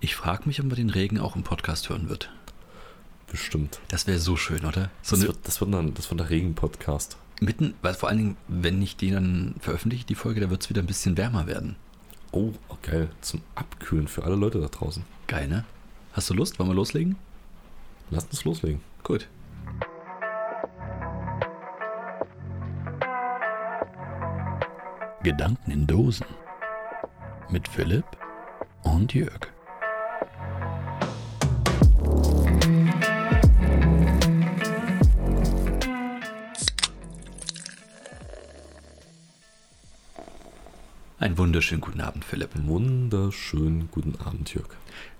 Ich frage mich, ob man den Regen auch im Podcast hören wird. Bestimmt. Das wäre so schön, oder? So das, eine, wird, das wird dann das wird der Regen-Podcast. mitten, weil vor allen Dingen, wenn ich den dann veröffentliche, die Folge, da wird es wieder ein bisschen wärmer werden. Oh, oh, geil. Zum Abkühlen für alle Leute da draußen. Geil, ne? Hast du Lust? Wollen wir loslegen? Lass uns loslegen. Gut. Gedanken in Dosen mit Philipp und Jörg. Einen wunderschönen guten Abend, Philipp. Wunderschönen guten Abend, Jörg.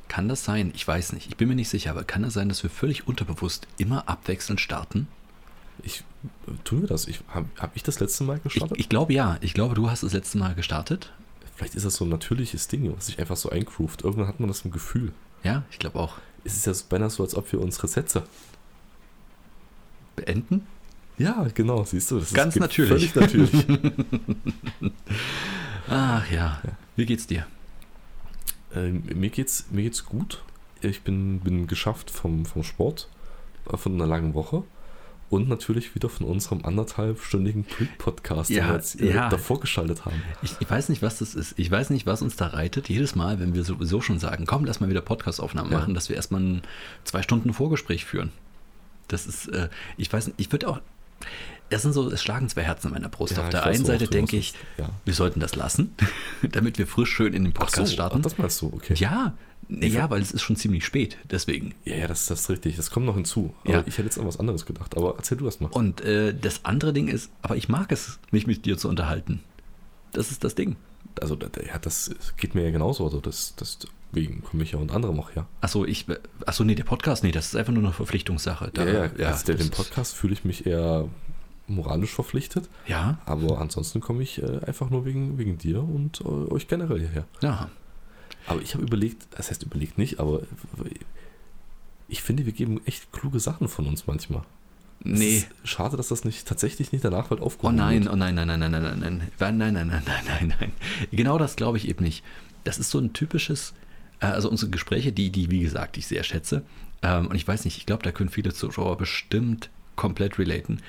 Kann das sein? Ich weiß nicht. Ich bin mir nicht sicher, aber kann es sein, dass wir völlig unterbewusst immer abwechselnd starten? Ich, äh, tun wir das? Ich, Habe hab ich das letzte Mal Ich, gestartet? ich glaube ja. Ich glaube, du hast das letzte Mal gestartet. Vielleicht ist das so ein natürliches Ding, was sich einfach so eingroovt. Irgendwann hat man das im Gefühl. Ja, ich glaube auch. Es ist ja beinahe so, als ob wir unsere Sätze. Beenden? Ja, genau, siehst du. Das Ganz geht natürlich. Völlig natürlich. Ach ja. Wie geht's dir? ähm, mir, geht's, mir geht's gut. Ich bin, bin geschafft vom, vom Sport, äh, von einer langen Woche. Und natürlich wieder von unserem anderthalbstündigen den Ja, wir jetzt äh, ja. davor geschaltet haben. Ich, ich weiß nicht, was das ist. Ich weiß nicht, was uns da reitet. Jedes Mal, wenn wir sowieso schon sagen, komm, lass mal wieder Podcastaufnahmen Ja. machen, dass wir erstmal ein zwei Stunden Vorgespräch führen. Das ist, äh, ich weiß nicht, ich würde auch, das sind so, es schlagen zwei Herzen in meiner Brust. Ja, Auf ich der einen Seite denke ich. Ja. wir sollten das lassen, damit wir frisch schön in den Podcast so, starten. ach, das meinst du, okay. ja, nee, ja, weil es ist schon ziemlich spät, deswegen. Ja, ja, das, das ist richtig. Das kommt noch hinzu. Aber Ja. ich hätte jetzt an was anderes gedacht. Aber erzähl du das mal. Und äh, das andere Ding ist, aber ich mag es, mich mit dir zu unterhalten. Das ist das Ding. Also, ja, das geht mir ja genauso. Also, das, deswegen komme ich ja unter anderem auch her. Achso, ich, achso, nee, der Podcast, nee, das ist einfach nur eine Verpflichtungssache. Da, ja, ja, also der, das dem ist- Podcast fühle ich mich eher moralisch verpflichtet. Ja, Aber ansonsten komme ich äh, einfach nur wegen, wegen dir und äh, euch generell hierher. ja. Aber ich habe überlegt, das heißt überlegt nicht, aber ich finde, wir geben echt kluge Sachen von uns manchmal. Nee. schade, dass das nicht tatsächlich nicht danach Oh aufgehoben nein, wird. oh nein, nein, nein, nein, nein, nein, nein, nein, nein, nein, nein, nein, nein, nein. Genau das glaube ich eben nicht. Das ist so ein typisches, äh, also unsere Gespräche, die, die, wie gesagt, ich sehr schätze. Ähm, und ich weiß nicht, ich glaube, da können viele Zuschauer bestimmt komplett relaten.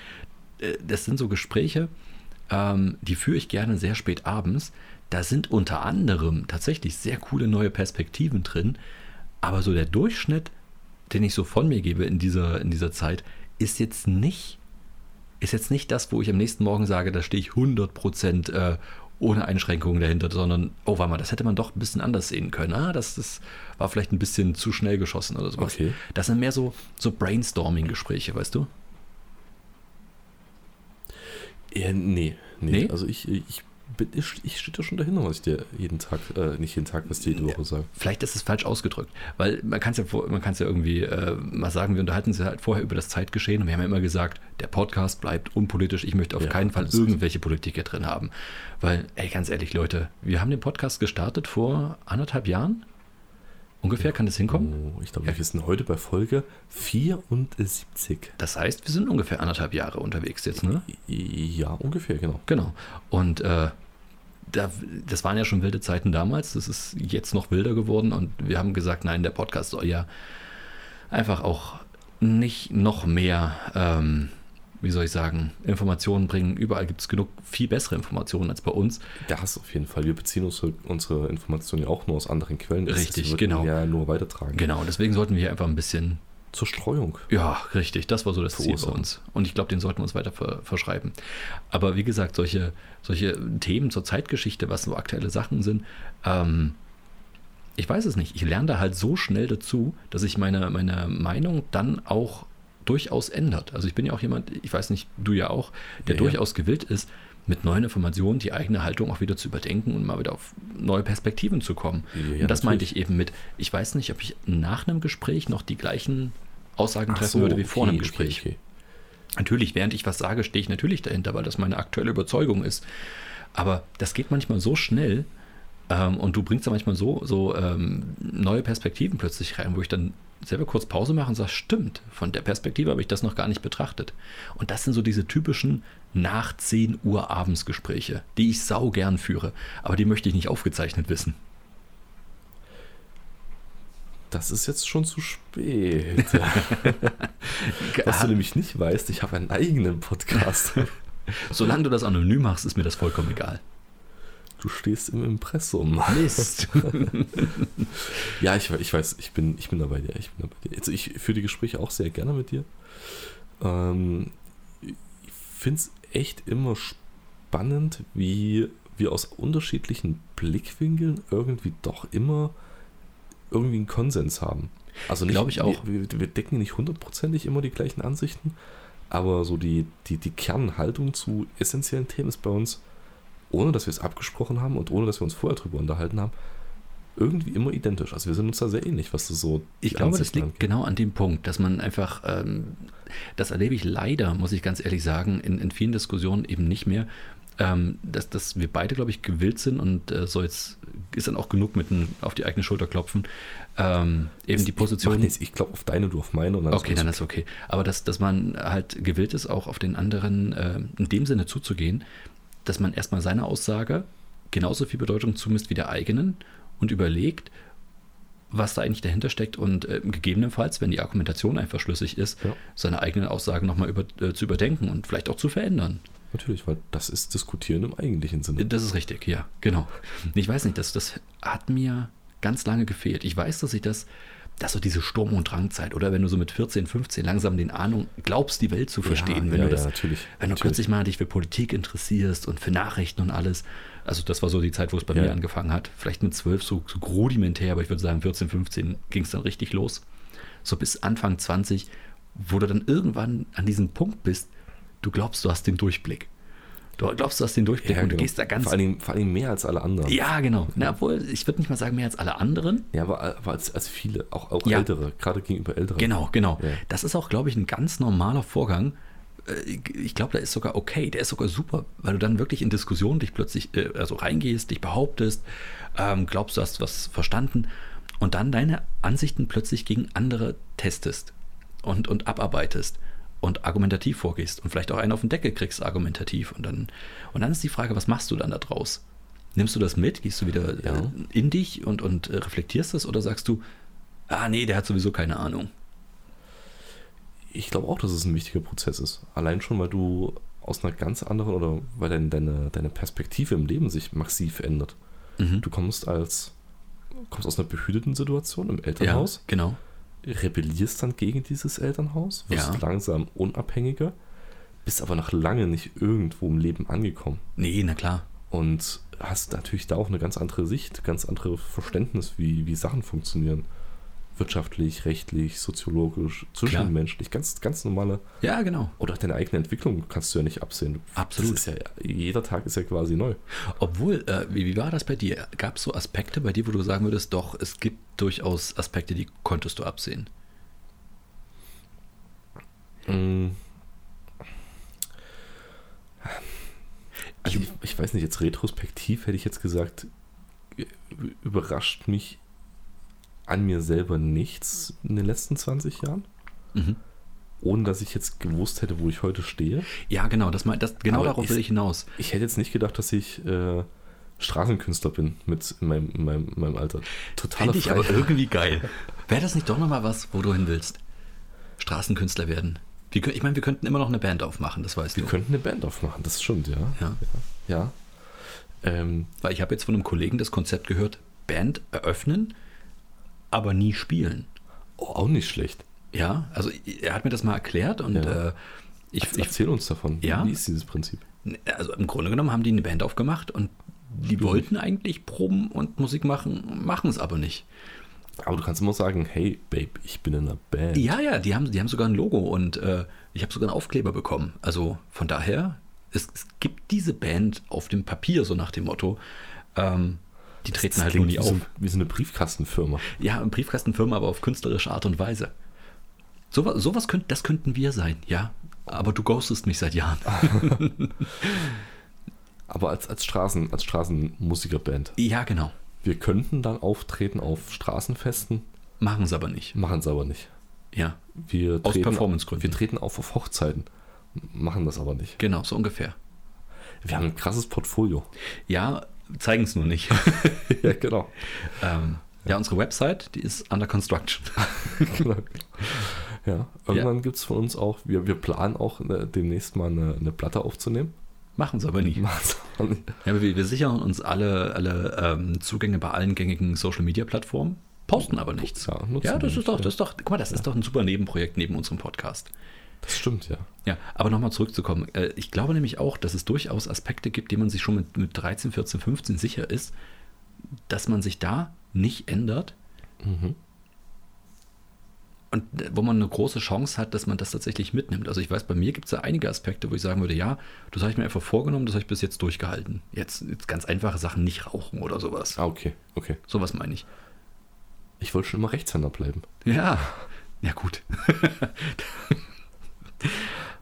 Äh, Das sind so Gespräche, ähm, die führe ich gerne sehr spät abends. Da sind unter anderem tatsächlich sehr coole neue Perspektiven drin. Aber so der Durchschnitt, den ich so von mir gebe in dieser, in dieser Zeit, ist jetzt nicht ist jetzt nicht das, wo ich am nächsten Morgen sage, da stehe ich 100% äh, ohne Einschränkungen dahinter, sondern, oh, warte mal, das hätte man doch ein bisschen anders sehen können. Ah, das, das war vielleicht ein bisschen zu schnell geschossen oder sowas. Okay. Das sind mehr so, so Brainstorming-Gespräche, weißt du? Ja, nee, nee, Nee? Also ich, ich, bin, ich, ich stehe da schon dahinter, was ich dir jeden Tag, äh, nicht jeden Tag, was ich dir jede Woche sage. Vielleicht ist es falsch ausgedrückt, weil man kann es ja, man ja irgendwie äh, mal sagen, wir unterhalten uns ja halt vorher über das Zeitgeschehen und wir haben ja immer gesagt, der Podcast bleibt unpolitisch, ich möchte auf Ja, keinen Fall irgendwelche Politik hier drin haben. Weil, ey, ganz ehrlich, Leute, wir haben den Podcast gestartet vor anderthalb Jahren. Ungefähr kann das hinkommen. Oh, ich glaube, wir sind heute bei Folge 74. Das heißt, wir sind ungefähr anderthalb Jahre unterwegs jetzt, ne? Ja, ungefähr, genau. Genau. Und äh, da, das waren ja schon wilde Zeiten damals. Das ist jetzt noch wilder geworden. Und wir haben gesagt, nein, der Podcast soll ja einfach auch nicht noch mehr, ähm, wie soll ich sagen, Informationen bringen. Überall gibt es genug viel bessere Informationen als bei uns. Das auf jeden Fall. Wir beziehen unsere, unsere Informationen ja auch nur aus anderen Quellen. Das Richtig, wird genau. Ja, nur weitertragen. Genau, deswegen sollten wir hier einfach ein bisschen Zur Streuung. Ja, richtig. Das war so das Ziel bei Verursachen. uns. Und ich glaube, den sollten wir uns weiter ver verschreiben. Aber wie gesagt, solche, solche Themen zur Zeitgeschichte, was so aktuelle Sachen sind, ähm, ich weiß es nicht. Ich lerne da halt so schnell dazu, dass sich meine, meine Meinung dann auch durchaus ändert. Also ich bin ja auch jemand, ich weiß nicht, du ja auch, der Ja, durchaus gewillt ist, mit neuen Informationen die eigene Haltung auch wieder zu überdenken und mal wieder auf neue Perspektiven zu kommen. Ja, und das meinte natürlich. ich eben mit, ich weiß nicht, ob ich nach einem Gespräch noch die gleichen Aussagen Ach treffen so, würde wie vor okay, einem okay, Gespräch. okay. Natürlich, während ich was sage, stehe ich natürlich dahinter, weil das meine aktuelle Überzeugung ist. Aber das geht manchmal so schnell ähm, und du bringst da manchmal so, so ähm, neue Perspektiven plötzlich rein, wo ich dann selber kurz Pause mache und sage, stimmt, von der Perspektive habe ich das noch gar nicht betrachtet. Und das sind so diese typischen nach 10 Uhr abends Gespräche, die ich sau gern führe, aber die möchte ich nicht aufgezeichnet wissen. Das ist jetzt schon zu spät. Was du nämlich nicht weißt, ich habe einen eigenen Podcast. Solange du das anonym machst, ist mir das vollkommen egal. Du stehst im Impressum. Mist. ja, ich, ich weiß, ich bin, ich bin da bei dir. Ich, bin da bei dir. Also ich führe die Gespräche auch sehr gerne mit dir. Ähm, ich finde es echt immer spannend, wie wir aus unterschiedlichen Blickwinkeln irgendwie doch immer irgendwie einen Konsens haben. Also glaube ich auch. Wir, wir decken nicht hundertprozentig immer die gleichen Ansichten, aber so die, die, die Kernhaltung zu essentiellen Themen ist bei uns, ohne dass wir es abgesprochen haben und ohne dass wir uns vorher drüber unterhalten haben, irgendwie immer identisch. Also wir sind uns da sehr ähnlich, was das so. Ich glaube, das liegt angeht. genau an dem Punkt, dass man einfach, ähm, das erlebe ich leider, muss ich ganz ehrlich sagen, in, in vielen Diskussionen eben nicht mehr, ähm, dass, dass wir beide, glaube ich, gewillt sind und äh, so jetzt ist dann auch genug mit ein, auf die eigene Schulter klopfen. Ähm, eben die Position. Ich, ich glaube auf deine, du auf meine. Und dann okay, dann ist okay. Aber dass, dass man halt gewillt ist, auch auf den anderen äh, in dem Sinne zuzugehen, dass man erstmal seiner Aussage genauso viel Bedeutung zumisst wie der eigenen und überlegt, was da eigentlich dahinter steckt und äh, gegebenenfalls, wenn die Argumentation einfach schlüssig ist, ja. seine eigenen Aussagen nochmal über, äh, zu überdenken und vielleicht auch zu verändern. Natürlich, weil das ist Diskutieren im eigentlichen Sinne. Das ist richtig, ja, genau. Ich weiß nicht, das, das hat mir ganz lange gefehlt. Ich weiß, dass ich das, dass so diese Sturm- und Drangzeit oder wenn du so mit 14, 15 langsam den Ahnung glaubst, die Welt zu verstehen, ja, wenn ja, du das, ja, natürlich, wenn du natürlich. plötzlich mal dich für Politik interessierst und für Nachrichten und alles. Also das war so die Zeit, wo es bei mir angefangen hat. Vielleicht mit 12 so, so rudimentär, aber ich würde sagen 14, 15 ging es dann richtig los. So bis Anfang 20, wo du dann irgendwann an diesem Punkt bist, du glaubst, du hast den Durchblick. Du glaubst, du hast den Durchblick Ja, und du genau. gehst da ganz. Vor allem, vor allem mehr als alle anderen. ja, genau. Na, obwohl, ich würde nicht mal sagen mehr als alle anderen. Ja, aber, aber als, als viele, auch, auch Ja. ältere, gerade gegenüber älteren. Genau, genau. Ja. Das ist auch, glaube ich, ein ganz normaler Vorgang. Äh, Ich glaube, der ist sogar okay, der ist sogar super, weil du dann wirklich in Diskussionen dich plötzlich äh, also reingehst, dich behauptest, ähm, glaubst, du hast was verstanden und dann deine Ansichten plötzlich gegen andere testest und, und abarbeitest und argumentativ vorgehst und vielleicht auch einen auf den Deckel kriegst, argumentativ. Und dann, und dann ist die Frage, was machst du dann da draus? Nimmst du das mit? Gehst du wieder Ja. äh, in dich und, und äh, reflektierst das oder sagst du, ah nee, der hat sowieso keine Ahnung? Ich glaube auch, dass es ein wichtiger Prozess ist. Allein schon, weil du aus einer ganz anderen oder weil dein, deine, deine Perspektive im Leben sich massiv ändert. Mhm. Du kommst als kommst aus einer behüteten Situation im ja, Elternhaus, genau. Rebellierst dann gegen dieses Elternhaus, wirst Ja. langsam unabhängiger, bist aber noch lange nicht irgendwo im Leben angekommen. Nee, na klar. Und hast natürlich da auch eine ganz andere Sicht, ganz andere Verständnis, wie, wie Sachen funktionieren. Wirtschaftlich, rechtlich, soziologisch, zwischenmenschlich, ganz, ganz normale. Ja, genau. Oder deine eigene Entwicklung kannst du ja nicht absehen. Absolut. Ja, jeder Tag ist ja quasi neu. Obwohl, äh, wie, wie war das bei dir? Gab es so Aspekte bei dir, wo du sagen würdest, doch, es gibt durchaus Aspekte, die konntest du absehen? Mm. Also ich, ich weiß nicht, jetzt retrospektiv hätte ich jetzt gesagt, überrascht mich an mir selber nichts in den letzten 20 Jahren, Mhm. ohne dass ich jetzt gewusst hätte, wo ich heute stehe. Ja, genau, das, das, genau Aber darauf ist- will ich hinaus. Ich hätte jetzt nicht gedacht, dass ich äh, Straßenkünstler bin mit in meinem, in meinem, in meinem Alter. Fände ich aber irgendwie geil. Wäre das nicht doch nochmal was, wo du hin willst? Straßenkünstler werden. Wir, ich meine, wir könnten immer noch eine Band aufmachen, das weißt Wir du. könnten eine Band aufmachen, das stimmt, ja. Ja. Ja. Ähm, Weil ich habe jetzt von einem Kollegen das Konzept gehört, Band eröffnen, aber nie spielen. oh, auch nicht schlecht. Ja, also er hat mir das mal erklärt und Ja. äh, ich, Ich, ich, Erzähl uns davon. Ja? Wie ist dieses Prinzip? also im Grunde genommen haben die eine Band aufgemacht und die wollten eigentlich proben und Musik machen, machen es aber nicht. Aber du kannst immer sagen, hey, Babe, ich bin in einer Band. Ja, ja, die haben, die haben sogar ein Logo und äh, ich habe sogar einen Aufkleber bekommen. Also von daher, es, es gibt diese Band auf dem Papier, so nach dem Motto. Ähm, die treten Das halt nur klingt nie auf. so, wie so eine Briefkastenfirma. Ja, eine Briefkastenfirma, aber auf künstlerische Art und Weise. Sowas, sowas könnt, das könnten wir sein, ja. Aber du ghostest mich seit Jahren. Aber als, als, Straßen, als Straßenmusikerband. Ja, genau. Wir könnten dann auftreten auf Straßenfesten, Machen es aber nicht. machen es aber nicht. Ja, Wir Aus treten, Performancegründen. Wir treten auf auf Hochzeiten, machen das aber nicht. genau, so ungefähr. Wir haben ein krasses Portfolio. Ja, zeigen es nur nicht. ja, genau. ähm, Ja, unsere Website, die ist under construction. Genau. ja, irgendwann gibt es von uns auch, wir, wir planen auch äh, demnächst mal eine, eine Platte aufzunehmen. Machen sie aber. Machen's auch nicht. Ja, wir, wir sichern uns alle, alle ähm, Zugänge bei allen gängigen Social Media Plattformen, posten aber nichts. Ja, Ja, das ist doch, nicht, das ist doch, guck mal, das ist doch ein super Nebenprojekt neben unserem Podcast. Das stimmt, ja. Ja, aber nochmal zurückzukommen. Äh, Ich glaube nämlich auch, dass es durchaus Aspekte gibt, die man sich schon mit, mit 13, 14, 15 sicher ist, dass man sich da nicht ändert Mhm. und äh, wo man eine große Chance hat, dass man das tatsächlich mitnimmt. Also ich weiß, bei mir gibt es da einige Aspekte, wo ich sagen würde, ja, das habe ich mir einfach vorgenommen, das habe ich bis jetzt durchgehalten. Jetzt, jetzt ganz einfache Sachen, nicht rauchen oder sowas. Ah, okay, okay. Sowas meine ich. Ich wollte schon immer Rechtshänder bleiben. Ja, ja gut.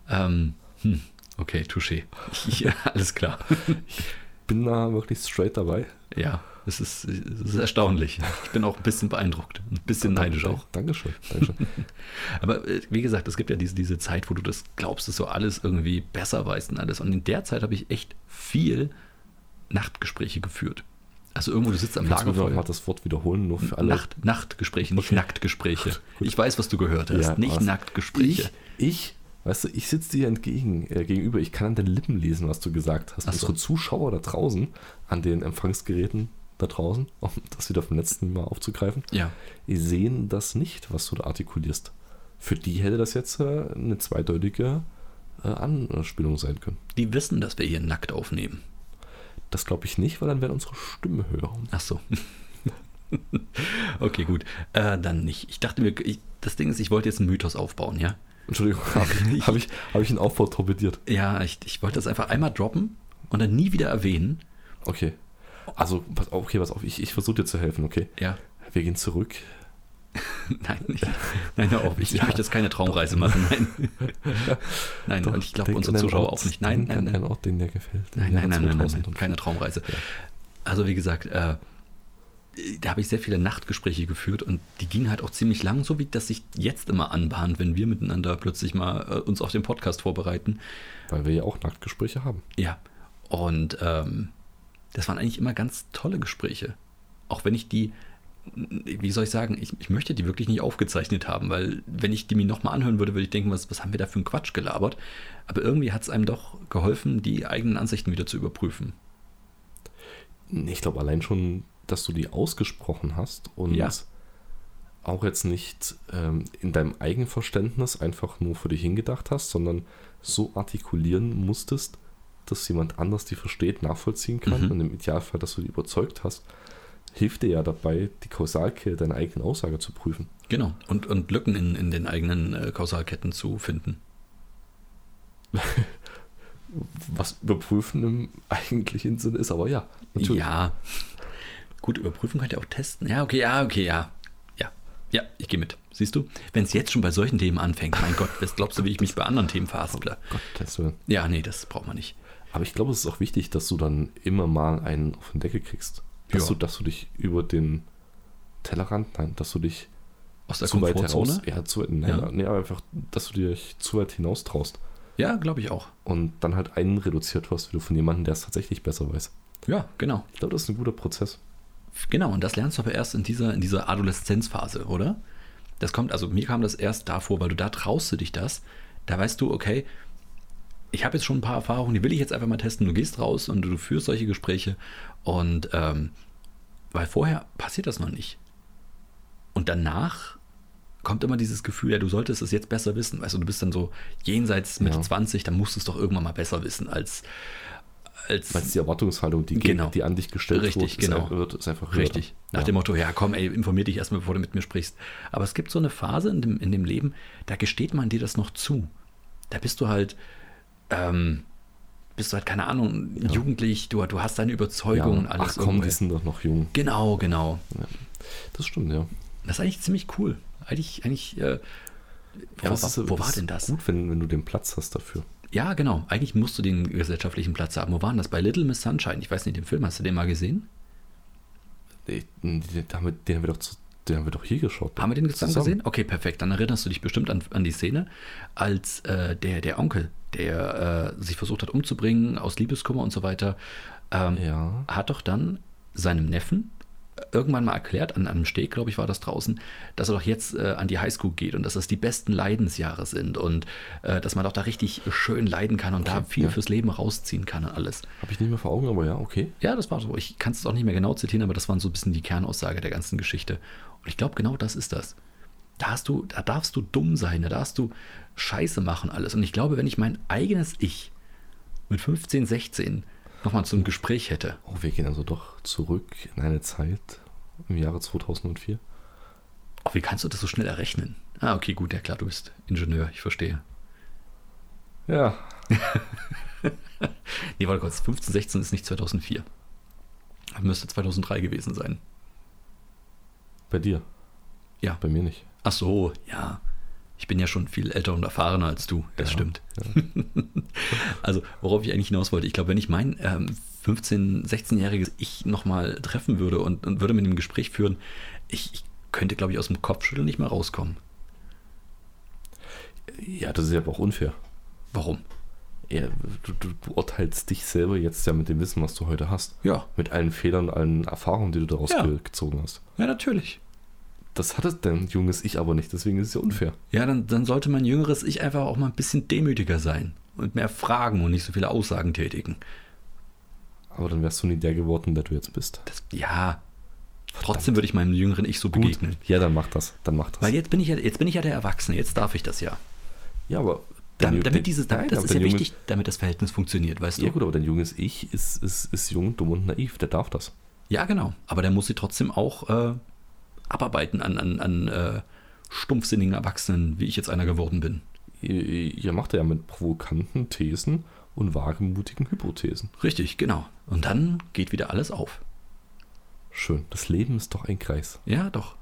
ähm, hm, okay, touché. Ja, alles klar. Bin da wirklich straight dabei. Ja, es ist, es ist erstaunlich. Ich bin auch ein bisschen beeindruckt, ein bisschen neidisch auch. Dankeschön. Dankeschön. Aber äh, wie gesagt, es gibt ja diese, diese Zeit, wo du das glaubst, dass du alles irgendwie besser weißt und alles. Und in der Zeit habe ich echt viel Nachtgespräche geführt. Also irgendwo, du sitzt am Kannst mir noch mal Lagerfeuer. das Wort wiederholen, nur für alle? Nacht, Nachtgespräche, nicht Okay. Nacktgespräche. Gut. Ich weiß, was du gehört hast. Ja, nicht was- Nacktgespräche. Ich, ich, weißt du, ich sitze dir entgegen, äh, gegenüber. Ich kann an den Lippen lesen, was du gesagt hast. Ach so. Unsere Zuschauer da draußen, an den Empfangsgeräten da draußen, um das wieder vom letzten Mal aufzugreifen, Ja. sehen das nicht, was du da artikulierst. Für die hätte das jetzt äh, eine zweideutige äh, Anspielung sein können. Die wissen, dass wir hier nackt aufnehmen. Das glaube ich nicht, weil dann werden unsere Stimmen höher. Ach so. okay, gut. Äh, dann nicht. Ich dachte mir, ich, das Ding ist, ich wollte jetzt einen Mythos aufbauen, ja? Entschuldigung, habe ich, hab ich, hab ich einen Aufbau torpediert? Ja, ich, ich wollte das einfach einmal droppen und dann nie wieder erwähnen. Okay. Also, pass auf, okay, pass auf, ich, ich versuche dir zu helfen, okay? Ja. Wir gehen zurück. Nein, ich, nein, hör auf. Ich, Ja. möchte jetzt keine Traumreise machen. Nein. Nein, Doch, und ich glaube, unsere Zuschauer Ort, auch nicht. Nein, nein, nein. einen Ort, den dir gefällt. Nein, nein, nein, nein, nein, 2005. keine Traumreise. Also wie gesagt, äh, da habe ich sehr viele Nachtgespräche geführt und die gingen halt auch ziemlich lang, so wie das sich jetzt immer anbahnt, wenn wir miteinander plötzlich mal äh, uns auf den Podcast vorbereiten. Weil wir ja auch Nachtgespräche haben. Ja, und ähm, das waren eigentlich immer ganz tolle Gespräche. Auch wenn ich die, wie soll ich sagen, ich, ich möchte die wirklich nicht aufgezeichnet haben, weil wenn ich die mir nochmal anhören würde, würde ich denken, was, was haben wir da für einen Quatsch gelabert. Aber irgendwie hat es einem doch geholfen, die eigenen Ansichten wieder zu überprüfen. Ich glaube allein schon, dass du die ausgesprochen hast und Ja. auch jetzt nicht ähm, in deinem Eigenverständnis einfach nur für dich hingedacht hast, sondern so artikulieren musstest, dass jemand anders die versteht, nachvollziehen kann Mhm. und im Idealfall, dass du die überzeugt hast, hilft dir ja dabei, die Kausalkette deiner eigenen Aussage zu prüfen. Genau. Und, und Lücken in, in den eigenen äh, Kausalketten zu finden. Was überprüfen im eigentlichen Sinne ist, aber ja, natürlich. Ja. Gut, überprüfen könnt ihr auch testen. Ja, okay, ja, okay, ja. Ja, ja, ich gehe mit. Siehst du? Wenn es jetzt schon bei solchen Themen anfängt, mein Gott, was glaubst du, wie ich mich bei anderen Themen verhasple? Gottes Willen. Ja, nee, das braucht man nicht. Aber ich glaube, es ist auch wichtig, dass du dann immer mal einen auf den Deckel kriegst. Dass, Ja. du, dass du dich über den Tellerrand, nein, dass du dich Aus der zu weit heraus, ja, zu, nein, Ja. nee, aber einfach, dass du dich zu weit hinaus traust Ja, glaube ich auch. und dann halt einen reduziert hast, wie du von jemandem, der es tatsächlich besser weiß. Ja, genau. Ich glaube, das ist ein guter Prozess. Genau, und das lernst du aber erst in dieser, in dieser Adoleszenzphase, oder? Das kommt, also mir kam das erst davor, weil du da traust du dich das. Da weißt du, okay, ich habe jetzt schon ein paar Erfahrungen, die will ich jetzt einfach mal testen. Du gehst raus und du führst solche Gespräche und ähm, weil vorher passiert das noch nicht. Und danach kommt immer dieses Gefühl, ja, du solltest es jetzt besser wissen. Weißt du, du bist dann so jenseits Mitte Ja. 20, dann musst du es doch irgendwann mal besser wissen als. Als Weil die Erwartungshaltung, die, Genau. die an dich gestellt Richtig, wird, genau. ist, wird, ist einfach höher. Richtig. Nach ja. dem Motto, ja komm, ey, informier dich erstmal, bevor du mit mir sprichst. Aber es gibt so eine Phase in dem, in dem Leben, da gesteht man dir das noch zu. Da bist du halt, ähm, bist du halt, keine Ahnung, jugendlich, du, du hast deine Überzeugung und ja. alles. Ach komm, die sind doch noch jung. Genau, genau. Das stimmt, ja. Das ist eigentlich ziemlich cool. Eigentlich, eigentlich, äh, wo, das ist- wo war ist denn das? Gut, wenn, wenn du den Platz hast dafür. Ja, genau. Eigentlich musst du den gesellschaftlichen Platz haben. Wo war denn das? Bei Little Miss Sunshine. Ich weiß nicht, den Film, hast du den mal gesehen? Den, den, haben wir- den haben wir doch, zu- den haben wir doch hier geschaut. Haben wir den zusammen, gesehen? Okay, perfekt. Dann erinnerst du dich bestimmt an, an die Szene, als äh, der, der Onkel, der äh, sich versucht hat umzubringen aus Liebeskummer und so weiter, ähm, Ja. hat doch dann seinem Neffen irgendwann mal erklärt, an einem Steg, glaube ich, war das draußen, dass er doch jetzt äh, an die Highschool geht und dass das die besten Leidensjahre sind und äh, dass man doch da richtig schön leiden kann und da Okay, viel ja. fürs Leben rausziehen kann und alles. Habe ich nicht mehr vor Augen, aber ja, okay. Ja, das war so. Ich kann es auch nicht mehr genau zitieren, aber das war so ein bisschen die Kernaussage der ganzen Geschichte. Und ich glaube, genau das ist das. Da hast du, da darfst du dumm sein, da darfst du Scheiße machen alles. Und ich glaube, wenn ich mein eigenes Ich mit 15, 16 nochmal zum Gespräch hätte, Oh, wir gehen also doch zurück in eine Zeit im Jahre 2004. oh, wie kannst du das so schnell errechnen? Ah, okay, gut, ja klar, du bist Ingenieur, ich verstehe. Ja, Nee, warte kurz, 15, 16 ist nicht 2004. Müsste 2003 gewesen sein. bei dir. Ja. Bei mir nicht. Ach so, ja. Ich bin ja schon viel älter und erfahrener als du, das Ja, stimmt. ja. Also, worauf ich eigentlich hinaus wollte, ich glaube, wenn ich mein ähm, 15-, 16-jähriges Ich nochmal treffen würde und, und würde mit ihm ein Gespräch führen, ich, ich könnte, glaube ich, aus dem Kopfschütteln nicht mehr rauskommen. Ja, das ist ja aber auch unfair. Warum? Ja, du, du beurteilst dich selber jetzt ja mit dem Wissen, was du heute hast. Ja, Mit allen Fehlern, allen Erfahrungen, die du daraus Ja. ge gezogen hast. ja, natürlich. Das hatte dein junges Ich aber nicht, deswegen ist es ja unfair. Ja, dann, dann sollte mein jüngeres Ich einfach auch mal ein bisschen demütiger sein und mehr fragen und nicht so viele Aussagen tätigen. Aber dann wärst du nie der geworden, der du jetzt bist. Das, ja, trotzdem würde ich meinem jüngeren Ich so begegnen. Ja, dann mach das. Dann mach das. Weil jetzt bin ich ja, jetzt bin ich ja der Erwachsene, jetzt darf ich das ja. ja, aber dein Damit, dein- dieses, damit, Nein, das ist ja wichtig, damit das Verhältnis funktioniert, weißt du? Ja gut, aber dein junges Ich ist, ist, ist jung, dumm und naiv. Der darf das. Ja, genau. Aber der muss sie trotzdem auch äh, abarbeiten an, an, an äh, stumpfsinnigen Erwachsenen, wie ich jetzt einer geworden bin. Ihr, ihr macht ja mit provokanten Thesen und wagemutigen Hypothesen. Richtig, genau. Und dann geht wieder alles auf. Schön. Das Leben ist doch ein Kreis. Ja, doch.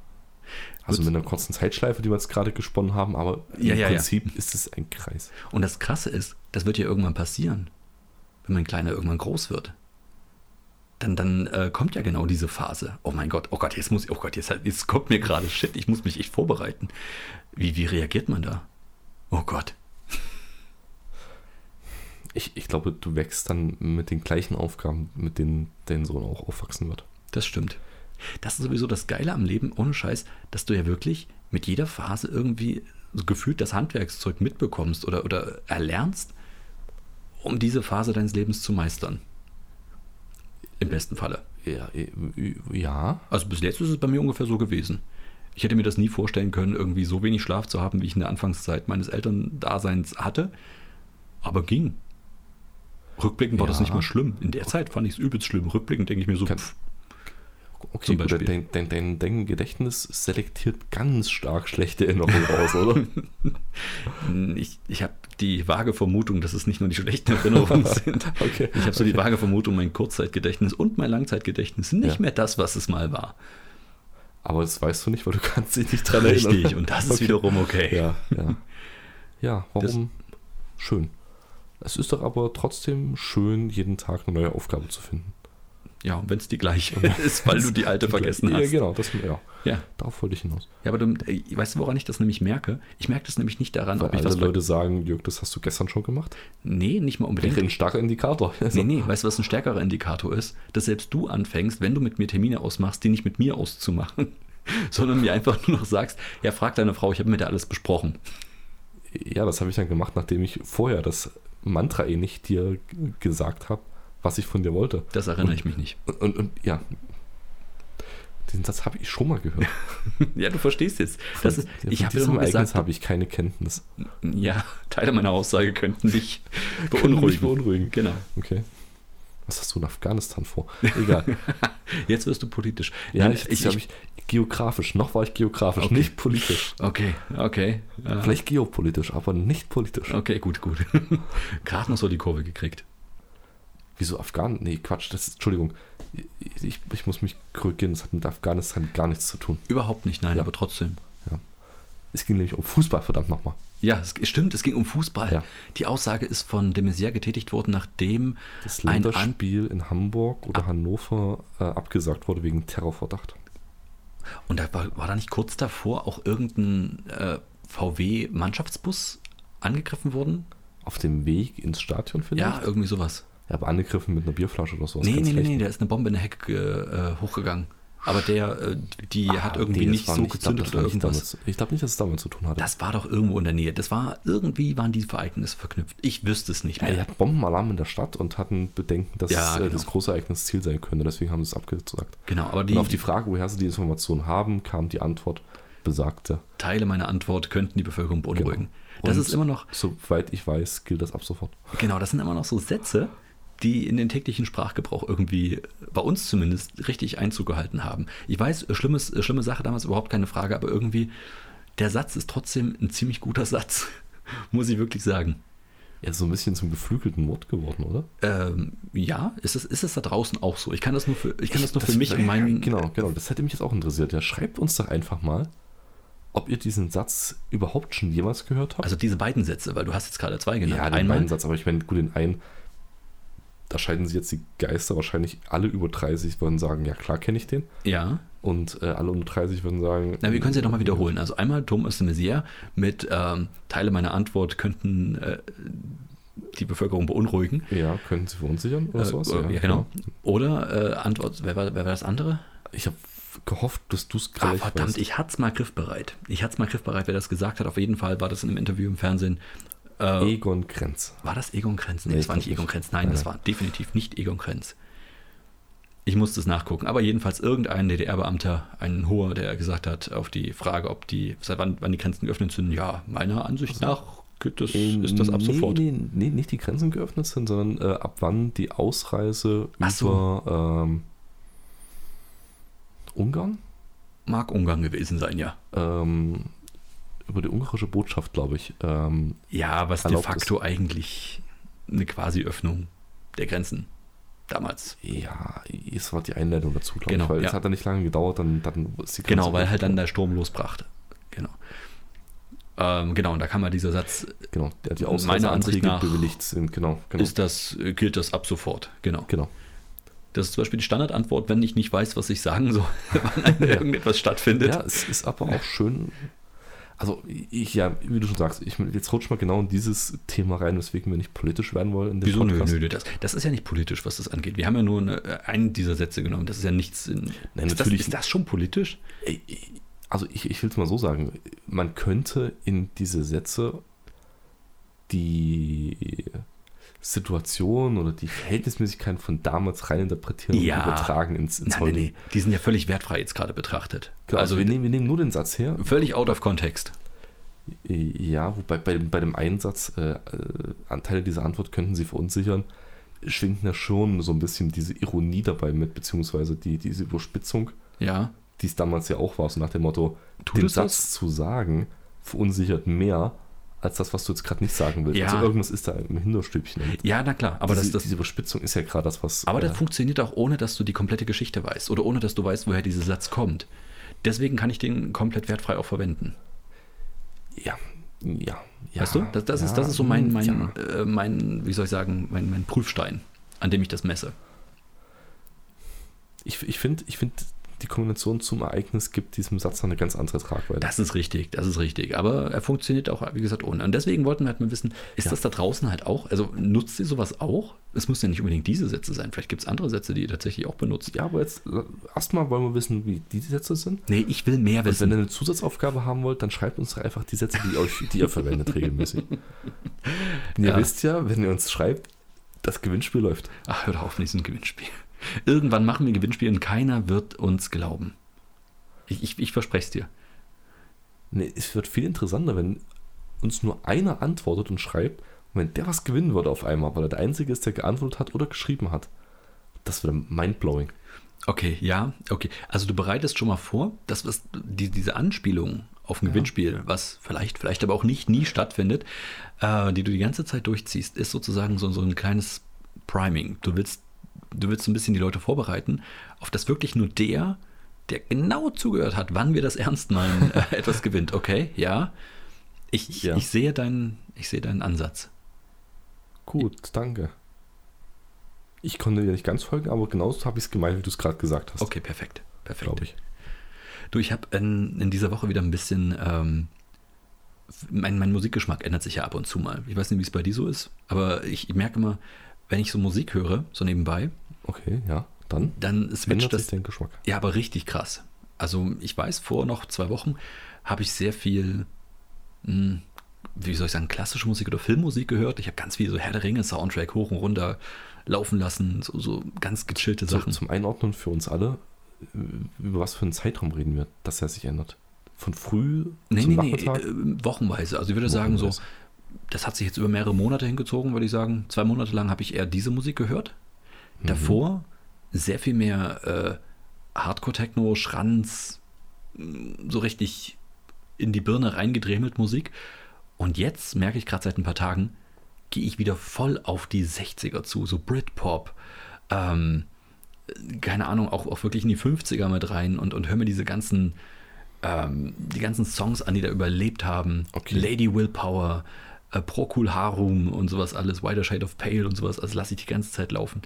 Also Gut. mit einer kurzen Zeitschleife, die wir jetzt gerade gesponnen haben, aber im Ja, ja, ja. Prinzip ist es ein Kreis. Und das Krasse ist, das wird ja irgendwann passieren, wenn mein Kleiner irgendwann groß wird. Dann, dann äh, kommt ja genau diese Phase. Oh mein Gott, oh Gott, jetzt muss ich, oh Gott, jetzt, jetzt kommt mir gerade Shit, ich muss mich echt vorbereiten. Wie, wie reagiert man da? Oh Gott. Ich, ich glaube, du wächst dann mit den gleichen Aufgaben, mit denen dein Sohn auch aufwachsen wird. Das stimmt. Das ist sowieso das Geile am Leben, ohne Scheiß, dass du ja wirklich mit jeder Phase irgendwie gefühlt das Handwerkszeug mitbekommst oder, oder erlernst, um diese Phase deines Lebens zu meistern. Im besten Falle. Ja, ja. Also bis jetzt ist es bei mir ungefähr so gewesen. Ich hätte mir das nie vorstellen können, irgendwie so wenig Schlaf zu haben, wie ich in der Anfangszeit meines Elterndaseins hatte. Aber ging. Rückblickend war das Ja. nicht mal schlimm. In der Zeit fand ich es übelst schlimm. Rückblickend denke ich mir so, Kann- Okay, Zum gut, Beispiel. dein, dein, dein, dein Gedächtnis selektiert ganz stark schlechte Erinnerungen raus, oder? ich, ich habe die vage Vermutung, dass es nicht nur die schlechten Erinnerungen sind. Okay. Ich habe so die vage Vermutung, mein Kurzzeitgedächtnis und mein Langzeitgedächtnis sind nicht Ja. mehr das, was es mal war. Aber das weißt du nicht, weil du kannst dich nicht dran erinnern. Richtig, und das ist Okay. wiederum okay. Ja, ja. Ja, warum? schön. Es ist doch aber trotzdem schön, jeden Tag eine neue Aufgabe zu finden. Ja, und wenn es die gleiche ist, weil du die alte vergessen ja, hast. genau, das, ja, Ja. darauf wollte ich hinaus. Ja, aber du, ey, weißt du, woran ich das nämlich merke? Ich merke das nämlich nicht daran, Weil ob ich alle was. Leute sagen, Jörg, das hast du gestern schon gemacht. Nee, nicht mal unbedingt. Wäre ein starker Indikator. Also, Nee, nee, weißt du, was ein stärkerer Indikator ist? Dass selbst du anfängst, wenn du mit mir Termine ausmachst, die nicht mit mir auszumachen, sondern mir einfach nur noch sagst, ja, frag deine Frau, ich habe mit der alles besprochen. Ja, das habe ich dann gemacht, nachdem ich vorher das Mantra ähnlich dir g- gesagt habe, was ich von dir wollte. Das erinnere Und- ich mich nicht. Und, und, und ja, den Satz habe ich schon mal gehört. Ja, du verstehst jetzt. Das ist, Von ich habe diesem Ereignis habe ich keine Kenntnis. ja, Teile meiner Aussage könnten dich Können mich beunruhigen. beunruhigen. Genau. Okay. Was hast du in Afghanistan vor? Egal. Jetzt wirst du politisch. Ja, Nein, ich, ich, ich, geografisch. Noch war ich geografisch, Okay. nicht politisch. Okay, okay. Vielleicht geopolitisch, aber nicht politisch. Okay, gut, gut. Gerade noch so die Kurve gekriegt. Wieso Afghan? Nee, Quatsch, das ist, Entschuldigung. Ich, ich muss mich korrigieren, das hat mit Afghanistan gar nichts zu tun. Überhaupt nicht, nein, Ja. aber trotzdem. Es ging nämlich um Fußball, verdammt nochmal. Ja, es stimmt, es ging um Fußball. Ja. Die Aussage ist von de Maizière getätigt worden, nachdem Das ein An Länderspiel in Hamburg oder Hannover äh, abgesagt wurde wegen Terrorverdacht. und da war, war da nicht kurz davor auch irgendein äh, VW-Mannschaftsbus angegriffen worden? Auf dem Weg ins Stadion vielleicht? Ja, irgendwie sowas. Ja, aber angegriffen mit einer Bierflasche oder sowas. Nee, nee, nee, nee, da ist eine Bombe in der Hecke äh, hochgegangen. aber der, äh, die Ah, hat irgendwie nee, das nicht so ich glaub, gezündet das oder nicht irgendwas. damit- Ich glaube nicht, dass es damit zu tun hatte. Das war doch irgendwo in der Nähe. Das war, irgendwie waren diese Ereignisse verknüpft. Ich wüsste es nicht ja, mehr. die hatten Bombenalarm in der Stadt und hatten Bedenken, dass Ja, äh, genau. das große Ereignis Ziel sein könnte. Deswegen haben sie es abgesagt. Genau, aber die, und auf die Frage, woher sie die Informationen haben, kam die Antwort, besagte. Teile meiner Antwort könnten die Bevölkerung beunruhigen. Das Genau. Und ist immer noch, Soweit ich weiß, gilt das ab sofort. genau, das sind immer noch so Sätze, die in den täglichen Sprachgebrauch irgendwie, bei uns zumindest, richtig Einzug gehalten haben. Ich weiß, schlimmes, schlimme Sache damals überhaupt keine Frage, aber irgendwie, der Satz ist trotzdem ein ziemlich guter Satz, muss ich wirklich sagen. Ja, so ein bisschen zum geflügelten Wort geworden, oder? Ähm, ja, ist es, ist es da draußen auch so? Ich kann das nur für, ich kann das nur für mich in meinen. Genau, genau. Das hätte mich jetzt auch interessiert. Ja, schreibt uns doch einfach mal, ob ihr diesen Satz überhaupt schon jemals gehört habt. Also diese beiden Sätze, weil du hast jetzt gerade zwei genannt. ja, den Einmal, beiden Satz, aber ich meine, gut, den einen, da scheiden sich jetzt die Geister wahrscheinlich alle über 30 würden sagen, ja klar kenne ich den. ja. Und äh, alle unter 30 würden sagen. Na, wir können sie ja nochmal wiederholen. Also einmal Thomas de Maizière mit ähm, Teile meiner Antwort könnten äh, die Bevölkerung beunruhigen. Ja, könnten sie verunsichern oder Äh, sowas? äh, ja, genau. Oder äh, Antwort, wer war, wer war das andere? Ich habe gehofft, dass du es Ah, gleich verdammt, weißt. ich hatte es mal griffbereit. Ich hatte es mal griffbereit, wer das gesagt hat. Auf jeden Fall war das in einem Interview im Fernsehen. Äh, Egon Krenz. War das Egon Krenz? Nee, Nee, das war nicht Egon. Krenz. Nein, Nein, das war definitiv nicht Egon Krenz. Ich musste es nachgucken. Aber jedenfalls irgendein DDR-Beamter, ein hoher, der gesagt hat, auf die Frage, ob die, seit wann, wann die Grenzen geöffnet sind, ja, meiner Ansicht nach geht das, ist das ab nee, sofort. Nee, nee, nicht die Grenzen geöffnet sind, sondern äh, ab wann die Ausreise Ach so. über ähm, Ungarn, Mag Ungarn gewesen sein, ja. ähm, über die ungarische Botschaft, glaube ich. Ähm, Ja, was de facto eigentlich eine Quasi-Öffnung der Grenzen damals. ja, es war die Einleitung dazu, glaube Genau, ich, weil ja. es hat dann nicht lange gedauert, dann, dann ist die Grenze Genau, weil halt dann der Sturm losbrachte. Genau. Ähm, genau, und da kam mal dieser Satz. Genau, der die meiner Ansicht nach bewilligt sind, genau. genau. ist das, äh, gilt das ab sofort. Genau. genau. Das ist zum Beispiel die Standardantwort, wenn ich nicht weiß, was ich sagen soll, wann irgendetwas stattfindet. Ja, es ist aber auch schön. Also, ich, ja, wie du schon sagst, ich, jetzt rutscht mal genau in dieses Thema rein, weswegen wir nicht politisch werden wollen Wieso? Nö, Podcast. nö, das, das ist ja nicht politisch, was das angeht. Wir haben ja nur eine, einen dieser Sätze genommen. Das ist ja nichts. In, Nein, ist, natürlich- das, ist das schon politisch? Also, ich, ich will es mal so sagen: Man könnte in diese Sätze die Situation oder die Verhältnismäßigkeit von damals reininterpretieren Ja. und übertragen ins, ins Nein, nein, nee. Die sind ja völlig wertfrei jetzt gerade betrachtet. Genau, also, also wir, nehmen, wir nehmen nur den Satz her. völlig out of context. Ja, wobei bei, dem- bei dem Einsatz, äh, äh, Anteile dieser Antwort könnten sie verunsichern, schwingt ja schon so ein bisschen diese Ironie dabei mit, beziehungsweise die, diese Überspitzung, Ja. die es damals ja auch war, so nach dem Motto, Tut den Satz das? zu sagen, verunsichert mehr als das, was du jetzt gerade nicht sagen willst. Ja. Also irgendwas ist da im Hinterstübchen. Ja, na klar. Aber, diese, das, das, diese Überspitzung ist ja gerade das, was. aber das äh, funktioniert auch ohne, dass du die komplette Geschichte weißt oder ohne, dass du weißt, woher dieser Satz kommt. Deswegen kann ich den komplett wertfrei auch verwenden. ja, ja, ja. weißt du? Das, das, ist, ja, das ist so mein, mein, ja. äh, mein wie soll ich sagen, mein, mein Prüfstein, an dem ich das messe. Ich, ich finde, ich find, die Kombination zum Ereignis gibt diesem Satz noch eine ganz andere Tragweite. Das ist richtig, das ist richtig. Aber er funktioniert auch, wie gesagt, ohne. Und deswegen wollten wir halt mal wissen, ist Ja. das da draußen halt auch? Also nutzt ihr sowas auch? Es müssen ja nicht unbedingt diese Sätze sein. Vielleicht gibt es andere Sätze, die ihr tatsächlich auch benutzt. Ja, aber jetzt äh, erstmal wollen wir wissen, wie die Sätze sind. Nee, ich will mehr Und wenn wissen. ihr eine Zusatzaufgabe haben wollt, dann schreibt uns einfach die Sätze, die, euch, die ihr verwendet regelmäßig. Und ihr Ja. wisst ja, wenn ihr uns schreibt, das Gewinnspiel läuft. Ach, hör doch auf mit diesem Gewinnspiel. Irgendwann machen wir Gewinnspiel und keiner wird uns glauben. Ich, ich, ich verspreche es dir. Nee, es wird viel interessanter, wenn uns nur einer antwortet und schreibt, und wenn der was gewinnen würde auf einmal, weil er der Einzige ist, der geantwortet hat oder geschrieben hat. Das wäre mindblowing. Okay, ja, okay. Also du bereitest schon mal vor, dass was, die, diese Anspielung auf ein Gewinnspiel, was vielleicht, vielleicht aber auch nicht nie stattfindet, äh, die du die ganze Zeit durchziehst, ist sozusagen so, so ein kleines Priming. Du willst, du willst so ein bisschen die Leute vorbereiten, auf das wirklich nur der, der genau zugehört hat, wann wir das ernst meinen, äh, etwas gewinnt. Okay, ja. Ich, ich, Ja. ich, sehe deinen, ich sehe deinen Ansatz. Gut, danke. Ich konnte dir nicht ganz folgen, aber genauso habe ich es gemeint, wie du es gerade gesagt hast. Okay, perfekt. Perfekt. glaube ich. Du, ich habe in, in dieser Woche wieder ein bisschen. Ähm, mein, mein Musikgeschmack ändert sich ja ab und zu mal. Ich weiß nicht, wie es bei dir so ist, aber ich, ich merke immer, wenn ich so Musik höre, so nebenbei, Okay, ja. dann, dann switcht das. dein Geschmack. Ja, aber richtig krass. Also ich weiß, vor noch zwei Wochen habe ich sehr viel, mh, wie soll ich sagen, klassische Musik oder Filmmusik gehört. Ich habe ganz viel so Herr der Ringe Soundtrack hoch und runter laufen lassen, so, so ganz gechillte So, Sachen. zum Einordnen für uns alle, äh, über was für einen Zeitraum reden wir, dass er sich ändert. Von früh Nee, nee, nee, Nachmittag? äh, wochenweise. Also ich würde sagen, so, Wochenweise. Das hat sich jetzt über mehrere Monate hingezogen, würde ich sagen. Zwei Monate lang habe ich eher diese Musik gehört. Mhm. Davor sehr viel mehr äh, Hardcore-Techno, Schranz, mh, so richtig in die Birne reingedremelt Musik. Und jetzt merke ich gerade seit ein paar Tagen, gehe ich wieder voll auf die 60er zu, so Britpop. Ähm, keine Ahnung, auch, auch wirklich in die 50er mit rein und, und höre mir diese ganzen, ähm, die ganzen Songs an, die da überlebt haben. Okay. Lady Willpower, äh, Procul Harum und sowas alles, Wider Shade of Pale und sowas, also lasse ich die ganze Zeit laufen.